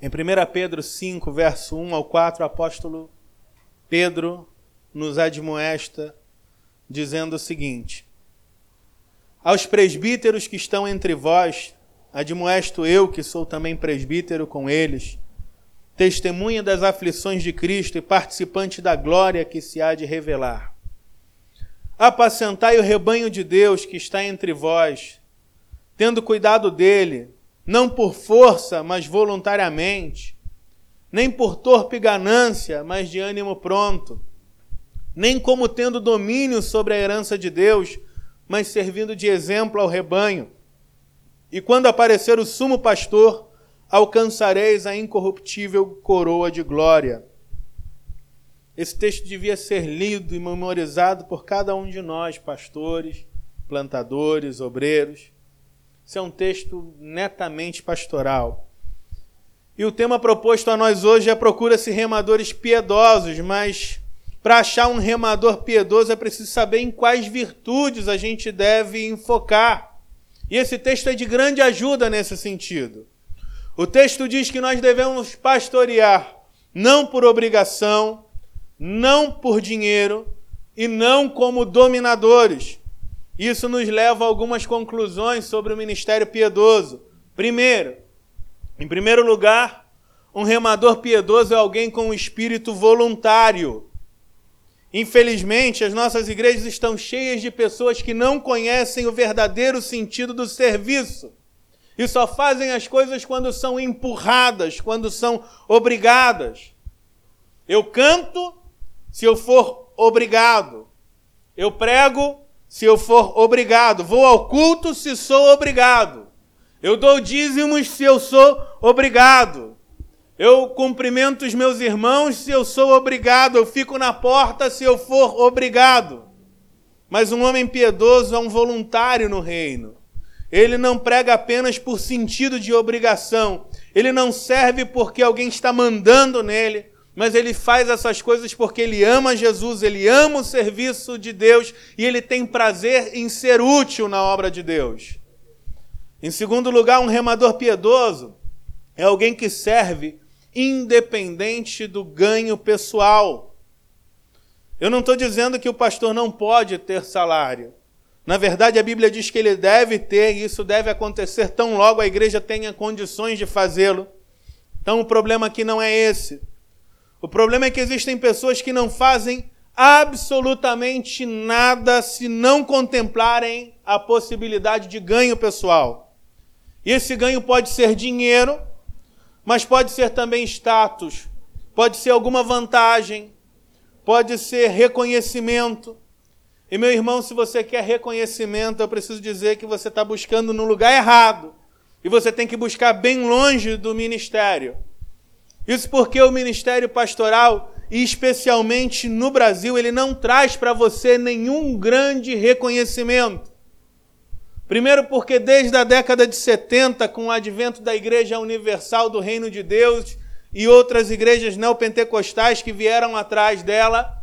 Em 1 Pedro 5, verso 1 ao 4, o apóstolo Pedro nos admoesta, dizendo o seguinte: Aos presbíteros que estão entre vós, admoesto eu, que sou também presbítero com eles, testemunha das aflições de Cristo e participante da glória que se há de revelar. Apacentai o rebanho de Deus que está entre vós, tendo cuidado dele, não por força, mas voluntariamente, nem por torpe ganância, mas de ânimo pronto, nem como tendo domínio sobre a herança de Deus, mas servindo de exemplo ao rebanho. E quando aparecer o sumo pastor, alcançareis a incorruptível coroa de glória. Esse texto devia ser lido e memorizado por cada um de nós, pastores, plantadores, obreiros esse é um texto netamente pastoral. E o tema proposto a nós hoje é procura-se remadores piedosos, mas para achar um remador piedoso é preciso saber em quais virtudes a gente deve enfocar. E esse texto é de grande ajuda nesse sentido. O texto diz que nós devemos pastorear não por obrigação, não por dinheiro e não como dominadores. Isso nos leva a algumas conclusões sobre o ministério piedoso. Primeiro, em primeiro lugar, um remador piedoso é alguém com um espírito voluntário. Infelizmente, as nossas igrejas estão cheias de pessoas que não conhecem o verdadeiro sentido do serviço e só fazem as coisas quando são empurradas, quando são obrigadas. Eu canto se eu for obrigado. Eu prego se eu for obrigado. Vou ao culto se sou obrigado. Eu dou dízimos se eu sou obrigado. Eu cumprimento os meus irmãos se eu sou obrigado. Eu fico na porta se eu for obrigado. Mas um homem piedoso é um voluntário no reino. Ele não prega apenas por sentido de obrigação. Ele não serve porque alguém está mandando nele mas ele faz essas coisas porque ele ama Jesus, ele ama o serviço de Deus e ele tem prazer em ser útil na obra de Deus. Em segundo lugar, um remador piedoso é alguém que serve independente do ganho pessoal. Eu não estou dizendo que o pastor não pode ter salário. Na verdade, a Bíblia diz que ele deve ter, e isso deve acontecer tão logo a igreja tenha condições de fazê-lo. Então, o problema aqui não é esse. O problema é que existem pessoas que não fazem absolutamente nada se não contemplarem a possibilidade de ganho pessoal. E esse ganho pode ser dinheiro, mas pode ser também status, pode ser alguma vantagem, pode ser reconhecimento. E meu irmão, se você quer reconhecimento, eu preciso dizer que você está buscando no lugar errado. E você tem que buscar bem longe do ministério. Isso porque o ministério pastoral, e especialmente no Brasil, ele não traz para você nenhum grande reconhecimento. Primeiro, porque desde a década de 70, com o advento da Igreja Universal do Reino de Deus e outras igrejas neopentecostais que vieram atrás dela,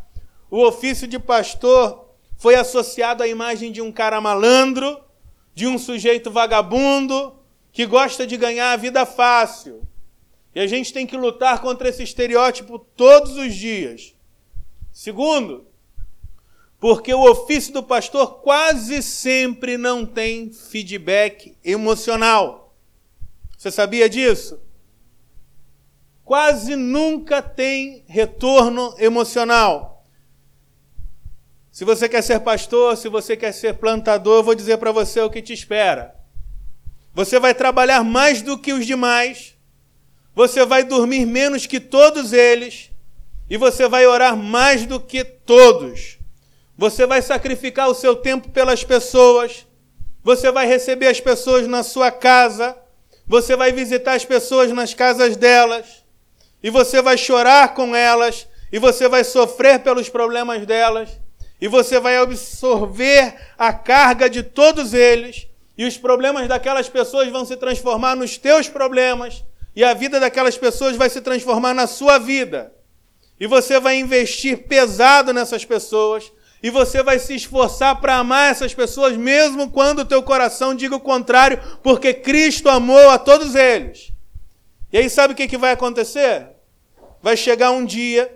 o ofício de pastor foi associado à imagem de um cara malandro, de um sujeito vagabundo, que gosta de ganhar a vida fácil. E a gente tem que lutar contra esse estereótipo todos os dias. Segundo, porque o ofício do pastor quase sempre não tem feedback emocional. Você sabia disso? Quase nunca tem retorno emocional. Se você quer ser pastor, se você quer ser plantador, eu vou dizer para você o que te espera. Você vai trabalhar mais do que os demais, você vai dormir menos que todos eles, e você vai orar mais do que todos. Você vai sacrificar o seu tempo pelas pessoas. Você vai receber as pessoas na sua casa. Você vai visitar as pessoas nas casas delas. E você vai chorar com elas. E você vai sofrer pelos problemas delas. E você vai absorver a carga de todos eles. E os problemas daquelas pessoas vão se transformar nos teus problemas. E a vida daquelas pessoas vai se transformar na sua vida. E você vai investir pesado nessas pessoas e você vai se esforçar para amar essas pessoas, mesmo quando o teu coração diga o contrário, porque Cristo amou a todos eles. E aí sabe o que, que vai acontecer? Vai chegar um dia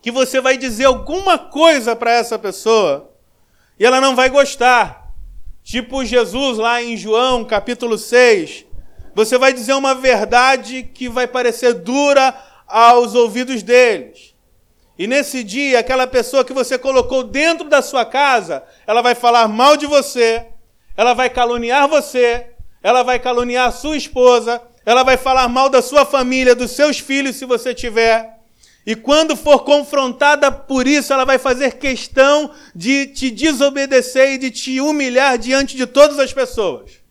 que você vai dizer alguma coisa para essa pessoa e ela não vai gostar. Tipo Jesus lá em João capítulo 6. Você vai dizer uma verdade que vai parecer dura aos ouvidos deles. E nesse dia, aquela pessoa que você colocou dentro da sua casa, ela vai falar mal de você, ela vai caluniar você, ela vai caluniar a sua esposa, ela vai falar mal da sua família, dos seus filhos, se você tiver. E quando for confrontada por isso, ela vai fazer questão de te desobedecer e de te humilhar diante de todas as pessoas.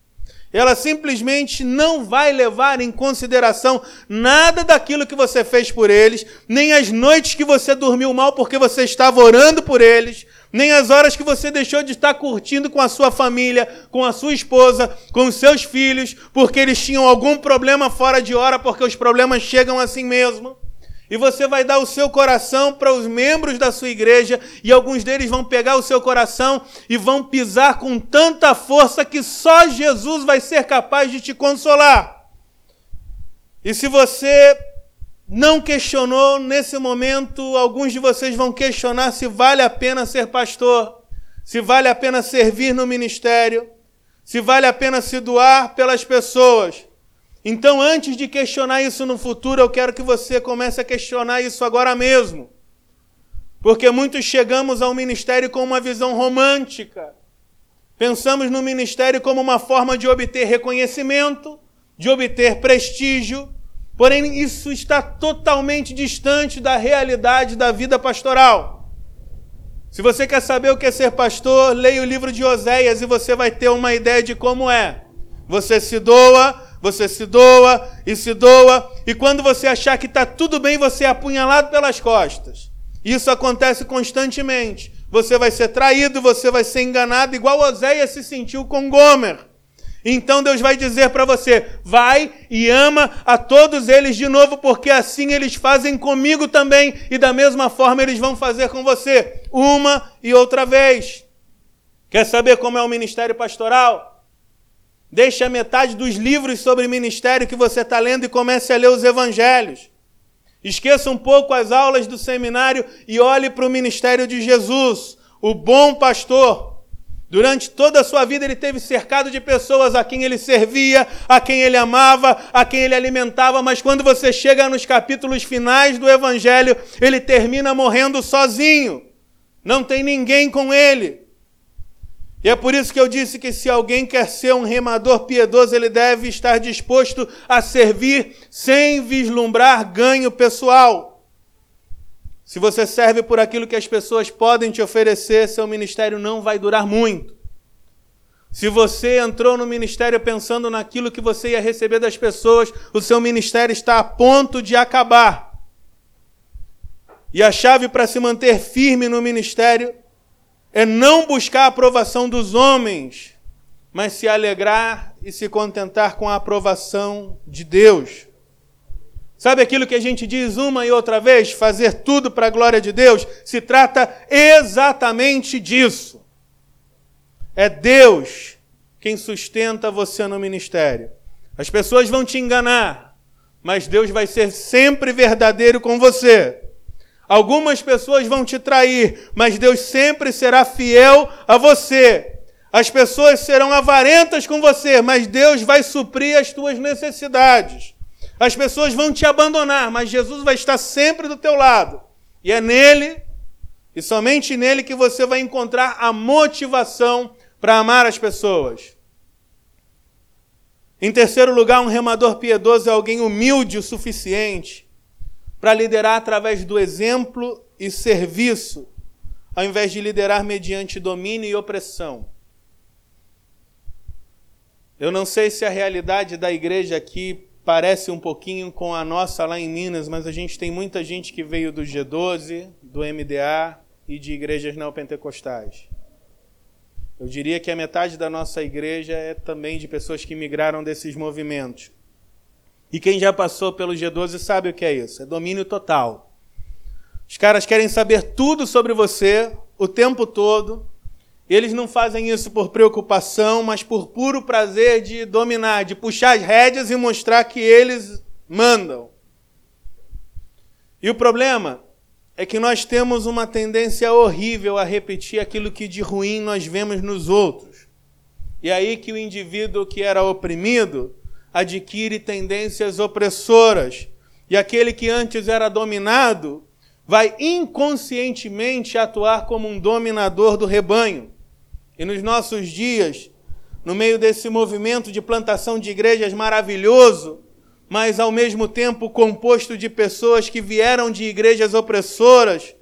Ela simplesmente não vai levar em consideração nada daquilo que você fez por eles, nem as noites que você dormiu mal porque você estava orando por eles, nem as horas que você deixou de estar curtindo com a sua família, com a sua esposa, com os seus filhos, porque eles tinham algum problema fora de hora, porque os problemas chegam assim mesmo e você vai dar o seu coração para os membros da sua igreja, e alguns deles vão pegar o seu coração e vão pisar com tanta força que só Jesus vai ser capaz de te consolar. E se você não questionou nesse momento, alguns de vocês vão questionar se vale a pena ser pastor, se vale a pena servir no ministério, se vale a pena se doar pelas pessoas. Então, antes de questionar isso no futuro, eu quero que você comece a questionar isso agora mesmo. Porque muitos chegamos ao ministério com uma visão romântica. Pensamos no ministério como uma forma de obter reconhecimento, de obter prestígio, porém isso está totalmente distante da realidade da vida pastoral. Se você quer saber o que é ser pastor, leia o livro de Oséias e você vai ter uma ideia de como é. Você se doa, você se doa e se doa, e quando você achar que está tudo bem, você é apunhalado pelas costas. Isso acontece constantemente. Você vai ser traído, você vai ser enganado, igual Oséias se sentiu com Gomer. Então Deus vai dizer para você: vai e ama a todos eles de novo, porque assim eles fazem comigo também, e da mesma forma eles vão fazer com você, uma e outra vez. Quer saber como é o ministério pastoral? Deixe a metade dos livros sobre ministério que você está lendo e comece a ler os evangelhos. Esqueça um pouco as aulas do seminário e olhe para o ministério de Jesus, o bom pastor. Durante toda a sua vida, ele teve cercado de pessoas a quem ele servia, a quem ele amava, a quem ele alimentava, mas quando você chega nos capítulos finais do Evangelho, ele termina morrendo sozinho. Não tem ninguém com ele. E é por isso que eu disse que se alguém quer ser um remador piedoso, ele deve estar disposto a servir sem vislumbrar ganho pessoal. Se você serve por aquilo que as pessoas podem te oferecer, seu ministério não vai durar muito. Se você entrou no ministério pensando naquilo que você ia receber das pessoas, o seu ministério está a ponto de acabar. E a chave para se manter firme no ministério é não buscar a aprovação dos homens, mas se alegrar e se contentar com a aprovação de Deus. Sabe aquilo que a gente diz uma e outra vez? Fazer tudo para a glória de Deus? Se trata exatamente disso. É Deus quem sustenta você no ministério. As pessoas vão te enganar, mas Deus vai ser sempre verdadeiro com você. Algumas pessoas vão te trair, mas Deus sempre será fiel a você. As pessoas serão avarentas com você, mas Deus vai suprir as tuas necessidades. As pessoas vão te abandonar, mas Jesus vai estar sempre do teu lado. E é nele, e somente nele, que você vai encontrar a motivação para amar as pessoas. Em terceiro lugar, um remador piedoso é alguém humilde o suficiente para liderar através do exemplo e serviço, ao invés de liderar mediante domínio e opressão. Eu não sei se a realidade da igreja aqui parece um pouquinho com a nossa lá em Minas, mas a gente tem muita gente que veio do G12, do MDA e de igrejas neopentecostais. Eu diria que a metade da nossa igreja é também de pessoas que migraram desses movimentos. E quem já passou pelo G12 sabe o que é isso: é domínio total. Os caras querem saber tudo sobre você o tempo todo. Eles não fazem isso por preocupação, mas por puro prazer de dominar, de puxar as rédeas e mostrar que eles mandam. E o problema é que nós temos uma tendência horrível a repetir aquilo que de ruim nós vemos nos outros. E é aí que o indivíduo que era oprimido adquire tendências opressoras. E aquele que antes era dominado vai inconscientemente atuar como um dominador do rebanho. E nos nossos dias, no meio desse movimento de plantação de igrejas maravilhoso, mas ao mesmo tempo composto de pessoas que vieram de igrejas opressoras,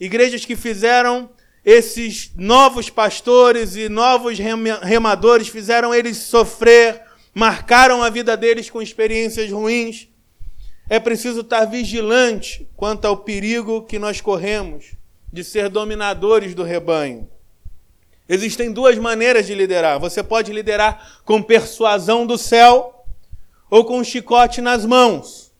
igrejas que fizeram esses novos pastores e novos remadores, fizeram eles sofrer, marcaram a vida deles com experiências ruins. É preciso estar vigilante quanto ao perigo que nós corremos de ser dominadores do rebanho. Existem duas maneiras de liderar. Você pode liderar com persuasão do céu ou com um chicote nas mãos.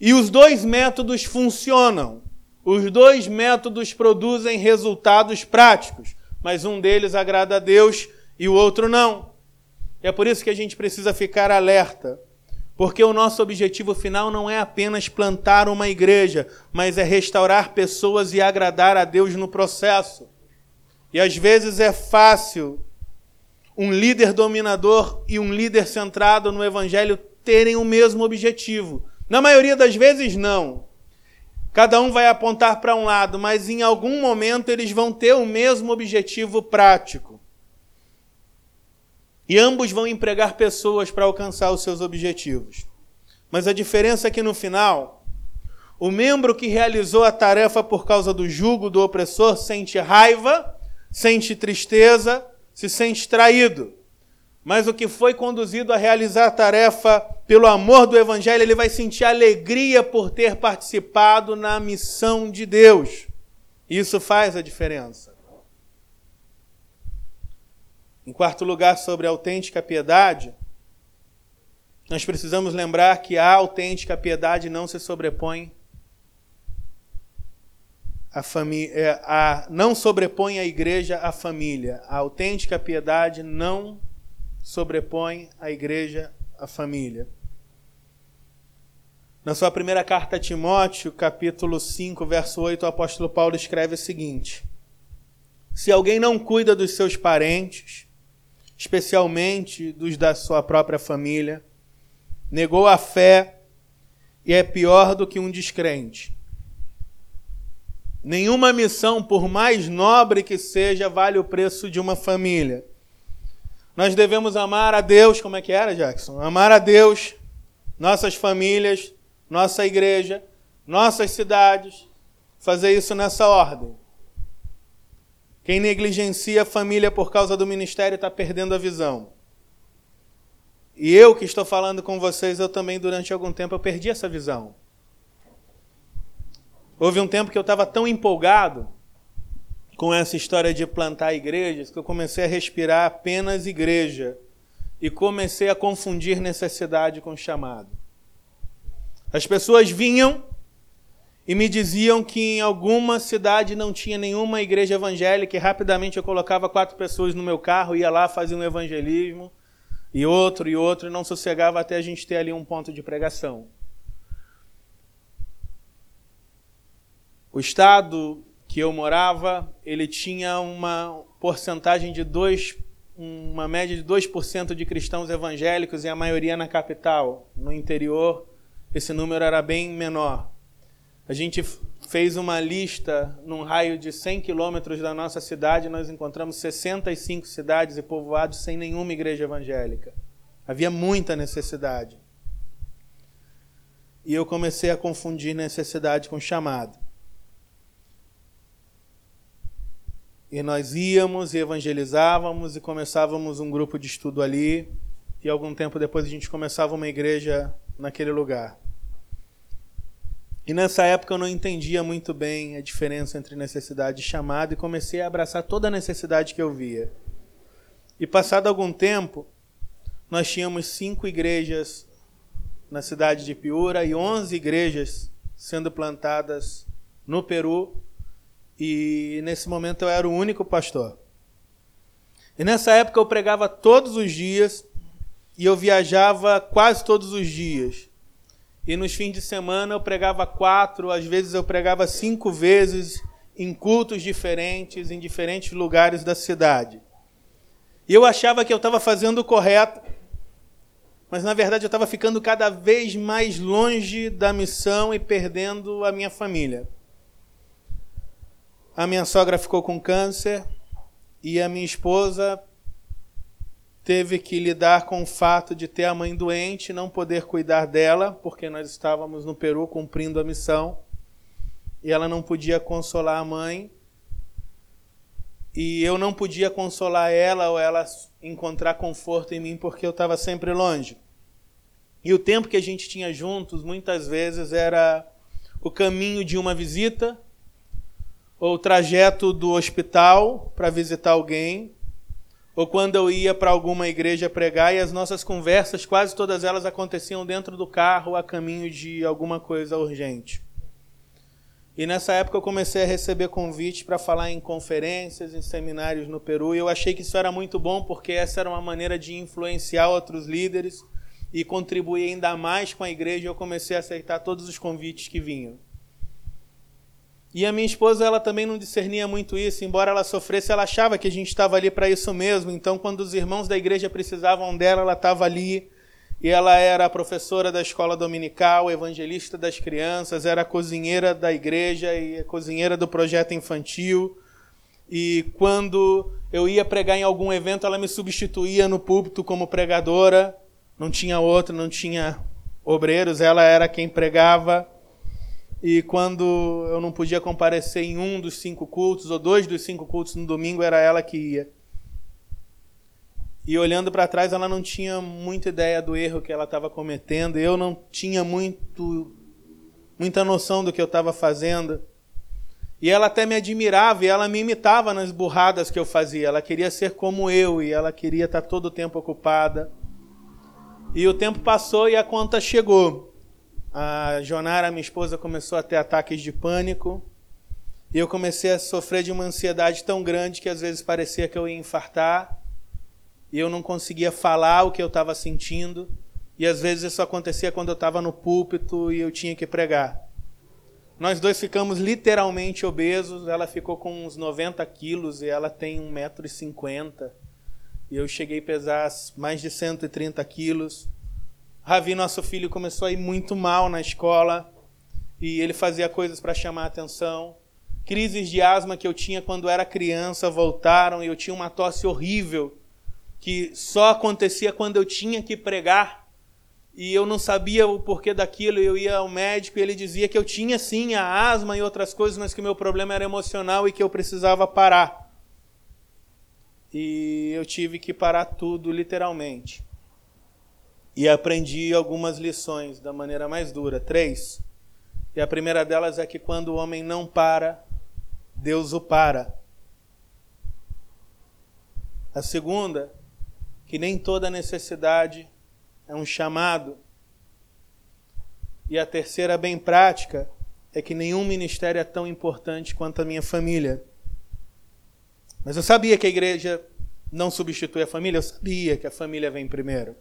E os dois métodos funcionam. Os dois métodos produzem resultados práticos, mas um deles agrada a Deus e o outro não. É por isso que a gente precisa ficar alerta, porque o nosso objetivo final não é apenas plantar uma igreja, mas é restaurar pessoas e agradar a Deus no processo. E às vezes é fácil um líder dominador e um líder centrado no evangelho terem o mesmo objetivo. Na maioria das vezes, não. Cada um vai apontar para um lado, mas em algum momento eles vão ter o mesmo objetivo prático. E ambos vão empregar pessoas para alcançar os seus objetivos. Mas a diferença é que no final, o membro que realizou a tarefa por causa do jugo do opressor sente raiva, sente tristeza, se sente traído. Mas o que foi conduzido a realizar a tarefa pelo amor do Evangelho, ele vai sentir alegria por ter participado na missão de Deus. Isso faz a diferença. Em quarto lugar, sobre a autêntica piedade, nós precisamos lembrar que a autêntica piedade não se sobrepõe a família, é, a, não sobrepõe a igreja à família. A autêntica piedade não sobrepõe a igreja à família. Na sua primeira carta a Timóteo, capítulo 5, verso 8, o apóstolo Paulo escreve o seguinte: Se alguém não cuida dos seus parentes, especialmente dos da sua própria família, negou a fé e é pior do que um descrente. Nenhuma missão, por mais nobre que seja, vale o preço de uma família. Nós devemos amar a Deus, como é que era, Jackson? Amar a Deus, nossas famílias, nossa igreja, nossas cidades, fazer isso nessa ordem. Quem negligencia a família por causa do ministério está perdendo a visão. E eu que estou falando com vocês, eu também durante algum tempo eu perdi essa visão. Houve um tempo que eu estava tão empolgado com essa história de plantar igrejas que eu comecei a respirar apenas igreja e comecei a confundir necessidade com chamado. As pessoas vinham e me diziam que em alguma cidade não tinha nenhuma igreja evangélica e rapidamente eu colocava quatro pessoas no meu carro, ia lá, fazia um evangelismo e outro e outro e não sossegava até a gente ter ali um ponto de pregação. O estado que eu morava, ele tinha uma porcentagem de 2, uma média de 2% de cristãos evangélicos e a maioria na capital. No interior, esse número era bem menor. A gente fez uma lista num raio de 100 quilômetros da nossa cidade, nós encontramos 65 cidades e povoados sem nenhuma igreja evangélica. Havia muita necessidade. E eu comecei a confundir necessidade com chamado. E nós íamos e evangelizávamos e começávamos um grupo de estudo ali. E algum tempo depois a gente começava uma igreja naquele lugar. E nessa época eu não entendia muito bem a diferença entre necessidade e chamado e comecei a abraçar toda a necessidade que eu via. E passado algum tempo, nós tínhamos cinco igrejas na cidade de Piura e onze igrejas sendo plantadas no Peru. E nesse momento eu era o único pastor. E nessa época eu pregava todos os dias e eu viajava quase todos os dias. E nos fins de semana eu pregava quatro, às vezes eu pregava cinco vezes em cultos diferentes, em diferentes lugares da cidade. E eu achava que eu estava fazendo o correto, mas na verdade eu estava ficando cada vez mais longe da missão e perdendo a minha família. A minha sogra ficou com câncer e a minha esposa teve que lidar com o fato de ter a mãe doente e não poder cuidar dela, porque nós estávamos no Peru cumprindo a missão e ela não podia consolar a mãe. E eu não podia consolar ela ou ela encontrar conforto em mim porque eu estava sempre longe. E o tempo que a gente tinha juntos muitas vezes era o caminho de uma visita ou o trajeto do hospital para visitar alguém ou quando eu ia para alguma igreja pregar e as nossas conversas, quase todas elas aconteciam dentro do carro a caminho de alguma coisa urgente. E nessa época eu comecei a receber convites para falar em conferências, em seminários no Peru, e eu achei que isso era muito bom porque essa era uma maneira de influenciar outros líderes e contribuir ainda mais com a igreja. Eu comecei a aceitar todos os convites que vinham. E a minha esposa, ela também não discernia muito isso, embora ela sofresse, ela achava que a gente estava ali para isso mesmo. Então, quando os irmãos da igreja precisavam dela, ela estava ali. E ela era professora da escola dominical, evangelista das crianças, era cozinheira da igreja e cozinheira do projeto infantil. E quando eu ia pregar em algum evento, ela me substituía no púlpito como pregadora. Não tinha outro, não tinha obreiros, ela era quem pregava. E quando eu não podia comparecer em um dos cinco cultos, ou dois dos cinco cultos no domingo, era ela que ia. E olhando para trás, ela não tinha muita ideia do erro que ela estava cometendo. Eu não tinha muito, muita noção do que eu estava fazendo. E ela até me admirava e ela me imitava nas burradas que eu fazia. Ela queria ser como eu e ela queria estar todo o tempo ocupada. E o tempo passou e a conta chegou. A Jonara, minha esposa, começou a ter ataques de pânico. E eu comecei a sofrer de uma ansiedade tão grande que às vezes parecia que eu ia infartar. e eu não conseguia falar o que eu estava sentindo. E às vezes isso acontecia quando eu estava no púlpito e eu tinha que pregar. Nós dois ficamos literalmente obesos. Ela ficou com uns 90 quilos e ela tem 1,50m. E eu cheguei a pesar mais de 130 quilos. Ravi, nosso filho, começou a ir muito mal na escola e ele fazia coisas para chamar a atenção. Crises de asma que eu tinha quando era criança voltaram e eu tinha uma tosse horrível que só acontecia quando eu tinha que pregar e eu não sabia o porquê daquilo. Eu ia ao médico e ele dizia que eu tinha sim a asma e outras coisas, mas que o meu problema era emocional e que eu precisava parar. E eu tive que parar tudo, literalmente. E aprendi algumas lições da maneira mais dura. Três. E a primeira delas é que quando o homem não para, Deus o para. A segunda, que nem toda necessidade é um chamado. E a terceira, bem prática, é que nenhum ministério é tão importante quanto a minha família. Mas eu sabia que a igreja não substitui a família, eu sabia que a família vem primeiro.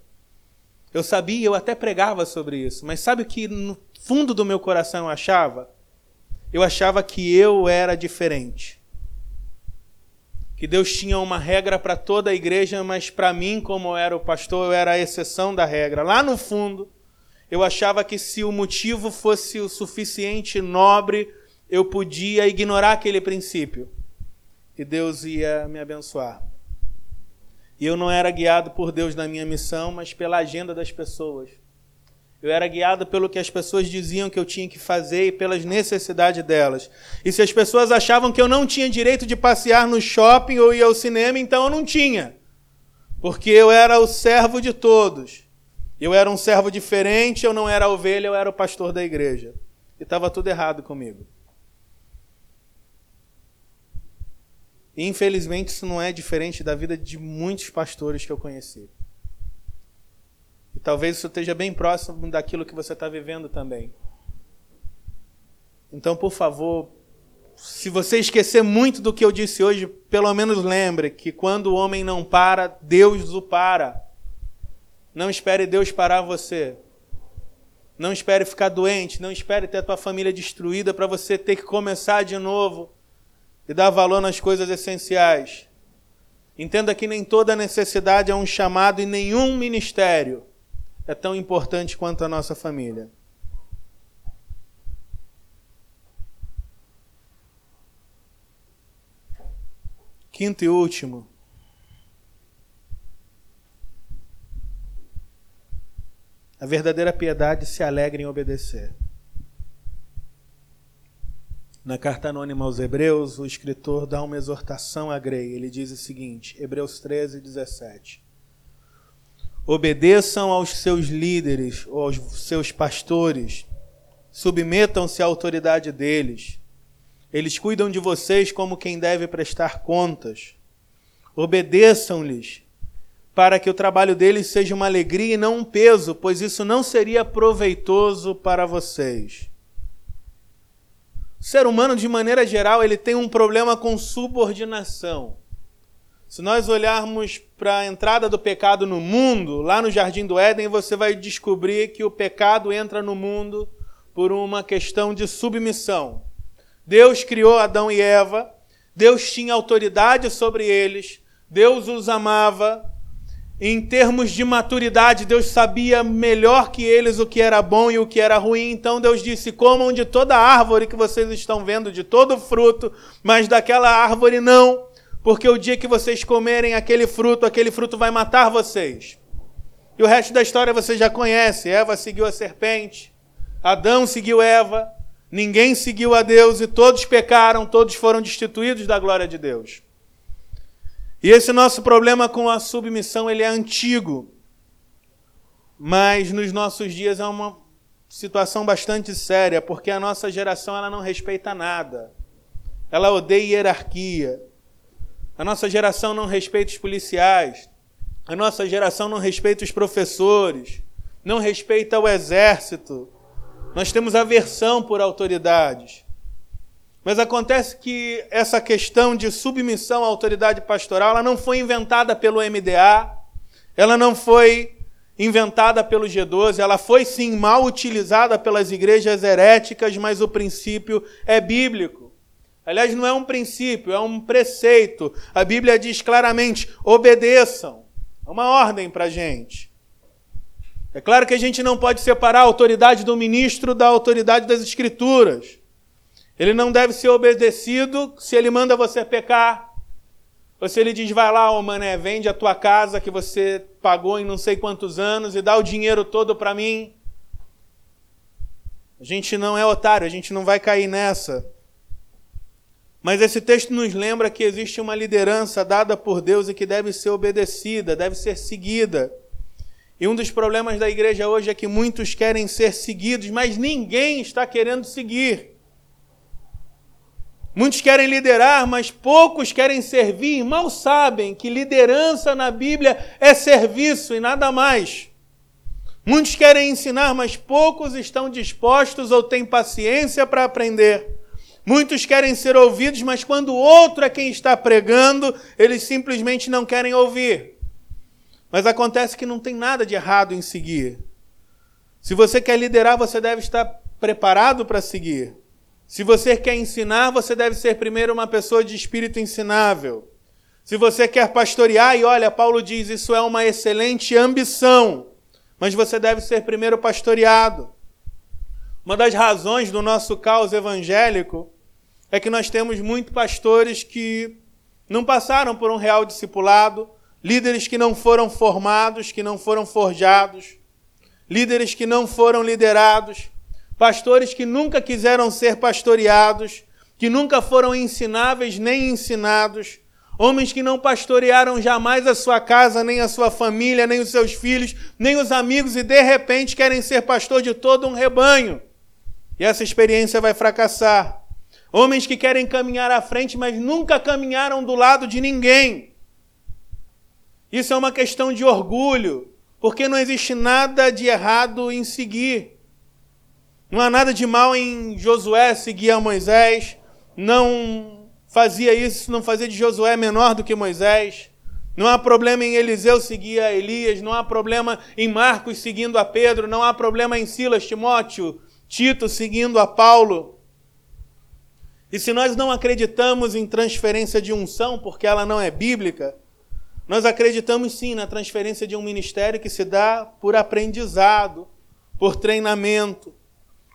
Eu sabia, eu até pregava sobre isso, mas sabe o que no fundo do meu coração eu achava? eu achava que eu era diferente. Que Deus tinha uma regra para toda a igreja, mas para mim, como eu era o pastor, eu era a exceção da regra. Lá no fundo, eu achava que se o motivo fosse o suficiente nobre, eu podia ignorar aquele princípio e Deus ia me abençoar. Eu não era guiado por Deus na minha missão, mas pela agenda das pessoas. Eu era guiado pelo que as pessoas diziam que eu tinha que fazer e pelas necessidades delas. E se as pessoas achavam que eu não tinha direito de passear no shopping ou ir ao cinema, então eu não tinha. Porque eu era o servo de todos. Eu era um servo diferente, eu não era a ovelha, eu era o pastor da igreja. E estava tudo errado comigo. Infelizmente, isso não é diferente da vida de muitos pastores que eu conheci. E talvez isso esteja bem próximo daquilo que você está vivendo também. Então, por favor, se você esquecer muito do que eu disse hoje, pelo menos lembre que quando o homem não para, Deus o para. Não espere Deus parar você. Não espere ficar doente, não espere ter a tua família destruída para você ter que começar de novo e dar valor nas coisas essenciais. Entenda que nem toda necessidade é um chamado e nenhum ministério é tão importante quanto a nossa família. Quinto e último. A verdadeira piedade se alegra em obedecer. Na carta anônima aos Hebreus, o escritor dá uma exortação a Grey. Ele diz o seguinte: Hebreus 13, 17. Obedeçam aos seus líderes, aos seus pastores. Submetam-se à autoridade deles. Eles cuidam de vocês como quem deve prestar contas. Obedeçam-lhes, para que o trabalho deles seja uma alegria e não um peso, pois isso não seria proveitoso para vocês. O ser humano, de maneira geral, ele tem um problema com subordinação. Se nós olharmos para a entrada do pecado no mundo, lá no Jardim do Éden, você vai descobrir que o pecado entra no mundo por uma questão de submissão. Deus criou Adão e Eva, Deus tinha autoridade sobre eles, Deus os amava. Em termos de maturidade, Deus sabia melhor que eles o que era bom e o que era ruim. Então Deus disse: comam de toda árvore que vocês estão vendo, de todo fruto, mas daquela árvore não porque o dia que vocês comerem aquele fruto, aquele fruto vai matar vocês. E o resto da história você já conhece: Eva seguiu a serpente, Adão seguiu Eva, ninguém seguiu a Deus e todos pecaram, todos foram destituídos da glória de Deus. E esse nosso problema com a submissão, ele é antigo. Mas nos nossos dias é uma situação bastante séria, porque a nossa geração ela não respeita nada. Ela odeia hierarquia. A nossa geração não respeita os policiais. A nossa geração não respeita os professores. Não respeita o exército. Nós temos aversão por autoridades. Mas acontece que essa questão de submissão à autoridade pastoral ela não foi inventada pelo MDA, Ela não foi inventada pelo G12, ela foi sim mal utilizada pelas igrejas heréticas, mas o princípio é bíblico. Aliás, não é um princípio, é um preceito. A Bíblia diz claramente: obedeçam. É uma ordem para a gente. É claro que a gente não pode separar a autoridade do ministro da autoridade das Escrituras. Ele não deve ser obedecido se ele manda você pecar. Ou se ele diz, vai lá, ô mané, vende a tua casa que você pagou em não sei quantos anos e dá o dinheiro todo para mim. A gente não é otário, a gente não vai cair nessa. Mas esse texto nos lembra que existe uma liderança dada por Deus e que deve ser obedecida, deve ser seguida. E um dos problemas da igreja hoje é que muitos querem ser seguidos, mas ninguém está querendo seguir. Muitos querem liderar, mas poucos querem servir. Mal sabem que liderança na Bíblia é serviço e nada mais. Muitos querem ensinar, mas poucos estão dispostos ou têm paciência para aprender. Muitos querem ser ouvidos, mas quando o outro é quem está pregando, eles simplesmente não querem ouvir. Mas acontece que não tem nada de errado em seguir. Se você quer liderar, você deve estar preparado para seguir. Se você quer ensinar, você deve ser primeiro uma pessoa de espírito ensinável. Se você quer pastorear, e olha, Paulo diz, isso é uma excelente ambição, mas você deve ser primeiro pastoreado. Uma das razões do nosso caos evangélico é que nós temos muitos pastores que não passaram por um real discipulado, líderes que não foram formados, que não foram forjados, líderes que não foram liderados, pastores que nunca quiseram ser pastoreados, que nunca foram ensináveis nem ensinados, homens que não pastorearam jamais a sua casa, nem a sua família, nem os seus filhos, nem os amigos e de repente querem ser pastor de todo um rebanho. E essa experiência vai fracassar. Homens que querem caminhar à frente, mas nunca caminharam do lado de ninguém. Isso é uma questão de orgulho, porque não existe nada de errado em seguir. Não há nada de mal em Josué seguir a Moisés. Não fazia isso, não fazia de Josué menor do que Moisés. Não há problema em Eliseu seguir a Elias, não há problema em Marcos seguindo a Pedro, não há problema em Silas, Timóteo, Tito seguindo a Paulo. E se nós não acreditamos em transferência de unção, porque ela não é bíblica, nós acreditamos sim na transferência de um ministério que se dá por aprendizado, por treinamento.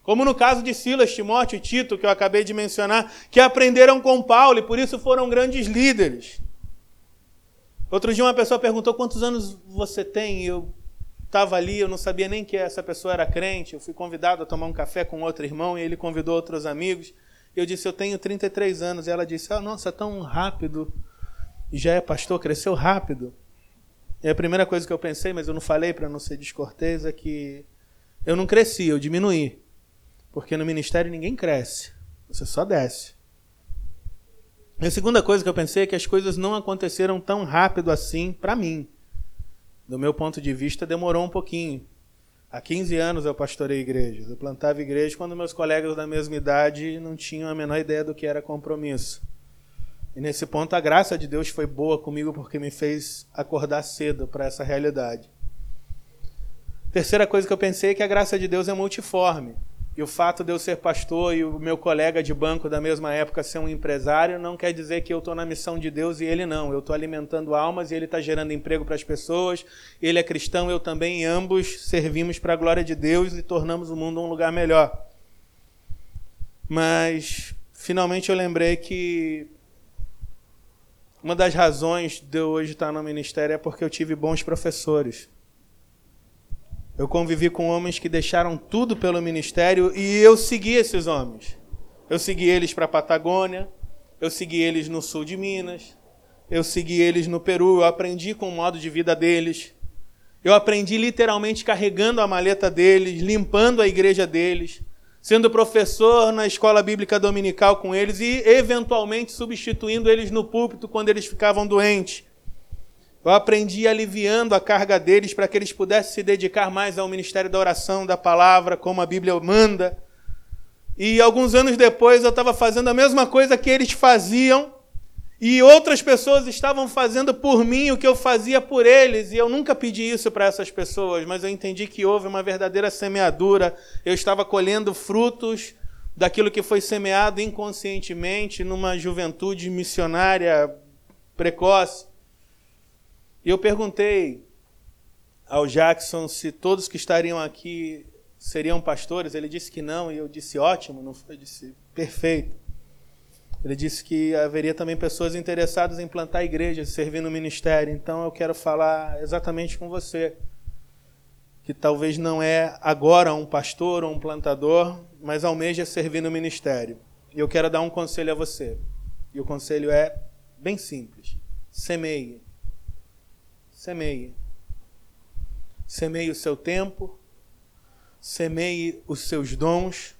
Como no caso de Silas, Timóteo e Tito, que eu acabei de mencionar, que aprenderam com Paulo e por isso foram grandes líderes. Outro dia uma pessoa perguntou quantos anos você tem, e eu estava ali, eu não sabia nem que essa pessoa era crente. Eu fui convidado a tomar um café com outro irmão e ele convidou outros amigos. Eu disse, eu tenho 33 anos. E ela disse, ah, nossa, tão rápido. E já é pastor, cresceu rápido. E a primeira coisa que eu pensei, mas eu não falei para não ser descortês, é que eu não cresci, eu diminuí. Porque no ministério ninguém cresce, você só desce. E a segunda coisa que eu pensei é que as coisas não aconteceram tão rápido assim para mim. Do meu ponto de vista, demorou um pouquinho. Há 15 anos eu pastorei igrejas. Eu plantava igreja quando meus colegas da mesma idade não tinham a menor ideia do que era compromisso. E nesse ponto a graça de Deus foi boa comigo porque me fez acordar cedo para essa realidade. Terceira coisa que eu pensei é que a graça de Deus é multiforme. E o fato de eu ser pastor e o meu colega de banco da mesma época ser um empresário não quer dizer que eu estou na missão de Deus e ele não. Eu estou alimentando almas e ele está gerando emprego para as pessoas. Ele é cristão, eu também, ambos servimos para a glória de Deus e tornamos o mundo um lugar melhor. Mas, finalmente, eu lembrei que uma das razões de eu hoje estar no ministério é porque eu tive bons professores. Eu convivi com homens que deixaram tudo pelo ministério e eu segui esses homens. Eu segui eles para a Patagônia, eu segui eles no sul de Minas, eu segui eles no Peru, eu aprendi com o modo de vida deles. Eu aprendi literalmente carregando a maleta deles, limpando a igreja deles, sendo professor na escola bíblica dominical com eles e, eventualmente, substituindo eles no púlpito quando eles ficavam doentes. Eu aprendi aliviando a carga deles para que eles pudessem se dedicar mais ao ministério da oração, da palavra, como a Bíblia manda. E alguns anos depois eu estava fazendo a mesma coisa que eles faziam E outras pessoas estavam fazendo por mim o que eu fazia por eles, e eu nunca pedi isso para essas pessoas, mas eu entendi que houve uma verdadeira semeadura. Eu estava colhendo frutos daquilo que foi semeado inconscientemente numa juventude missionária precoce. E eu perguntei ao Jackson se todos que estariam aqui seriam pastores. Ele disse que não, e eu disse ótimo, não foi? Eu disse perfeito. Ele disse que haveria também pessoas interessadas em plantar igrejas, servir no ministério. Então eu quero falar exatamente com você, que talvez não é agora um pastor ou um plantador, mas almeja servir no ministério. E eu quero dar um conselho a você. E o conselho é bem simples: semeie. Semeie. Semeie o seu tempo, semeie os seus dons,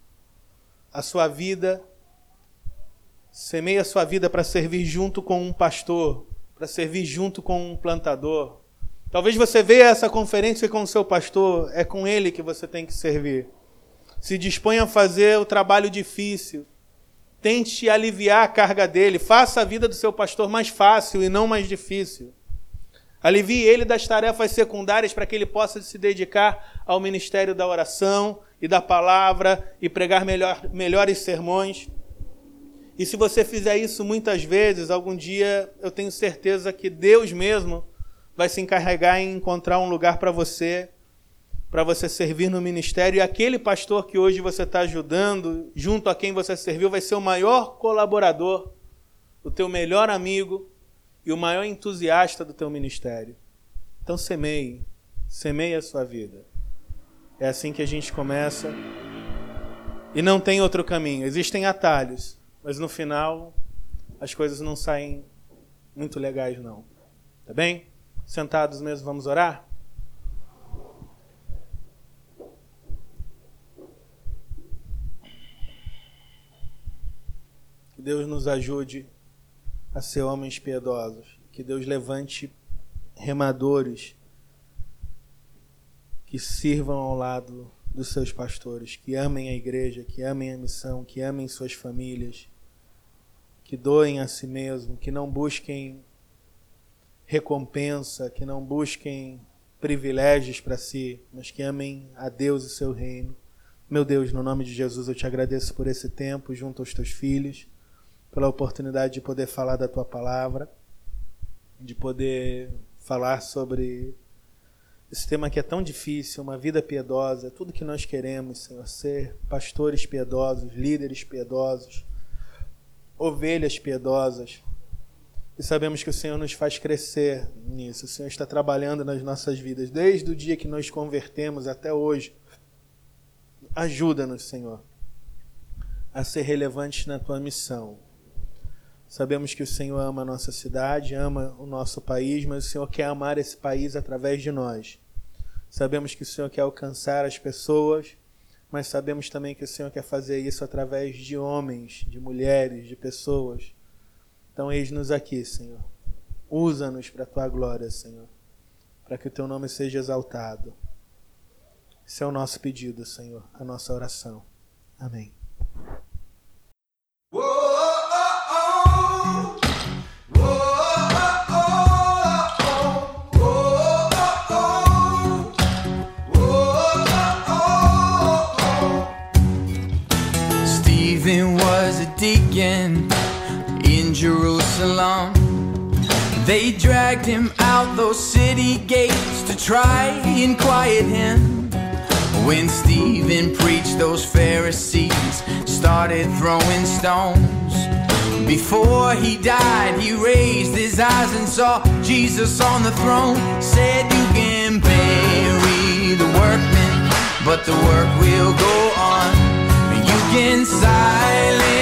a sua vida Semeie a sua vida para servir junto com um pastor, para servir junto com um plantador. Talvez você veja essa conferência com o seu pastor, é com ele que você tem que servir. Se disponha a fazer o trabalho difícil. Tente aliviar a carga dele. Faça a vida do seu pastor mais fácil e não mais difícil. Alivie ele das tarefas secundárias para que ele possa se dedicar ao ministério da oração e da palavra e pregar melhor, melhores sermões. E se você fizer isso muitas vezes, algum dia eu tenho certeza que Deus mesmo vai se encarregar em encontrar um lugar para você, para você servir no ministério. E aquele pastor que hoje você está ajudando, junto a quem você serviu, vai ser o maior colaborador, o teu melhor amigo e o maior entusiasta do teu ministério. Então semeie, semeie a sua vida. É assim que a gente começa. E não tem outro caminho. Existem atalhos. Mas no final, as coisas não saem muito legais, não. Tá bem? Sentados mesmo, vamos orar? Que Deus nos ajude a ser homens piedosos. Que Deus levante remadores que sirvam ao lado dos seus pastores, que amem a igreja, que amem a missão, que amem suas famílias que doem a si mesmo, que não busquem recompensa, que não busquem privilégios para si, mas que amem a Deus e seu reino. Meu Deus, no nome de Jesus, eu te agradeço por esse tempo junto aos teus filhos, pela oportunidade de poder falar da tua palavra, de poder falar sobre esse tema que é tão difícil, uma vida piedosa, tudo que nós queremos, Senhor, ser pastores piedosos, líderes piedosos, ovelhas piedosas. E sabemos que o Senhor nos faz crescer nisso. O Senhor está trabalhando nas nossas vidas desde o dia que nos convertemos até hoje. Ajuda-nos, Senhor, a ser relevantes na tua missão. Sabemos que o Senhor ama a nossa cidade, ama o nosso país, mas o Senhor quer amar esse país através de nós. Sabemos que o Senhor quer alcançar as pessoas mas sabemos também que o Senhor quer fazer isso através de homens, de mulheres, de pessoas. Então, eis-nos aqui, Senhor. Usa-nos para a tua glória, Senhor, para que o teu nome seja exaltado. Esse é o nosso pedido, Senhor, a nossa oração. Amém. Jerusalem. They dragged him out those city gates to try and quiet him. When Stephen preached, those Pharisees started throwing stones. Before he died, he raised his eyes and saw Jesus on the throne. Said, You can bury the workmen, but the work will go on You can silence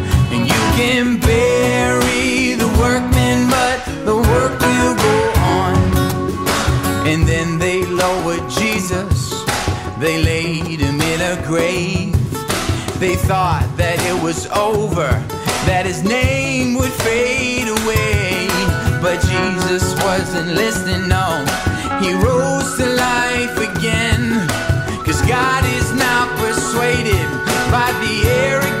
Can bury the workmen, but the work will go on. And then they lowered Jesus, they laid him in a grave. They thought that it was over, that his name would fade away. But Jesus wasn't listening, no. He rose to life again. Cause God is not persuaded by the arrogance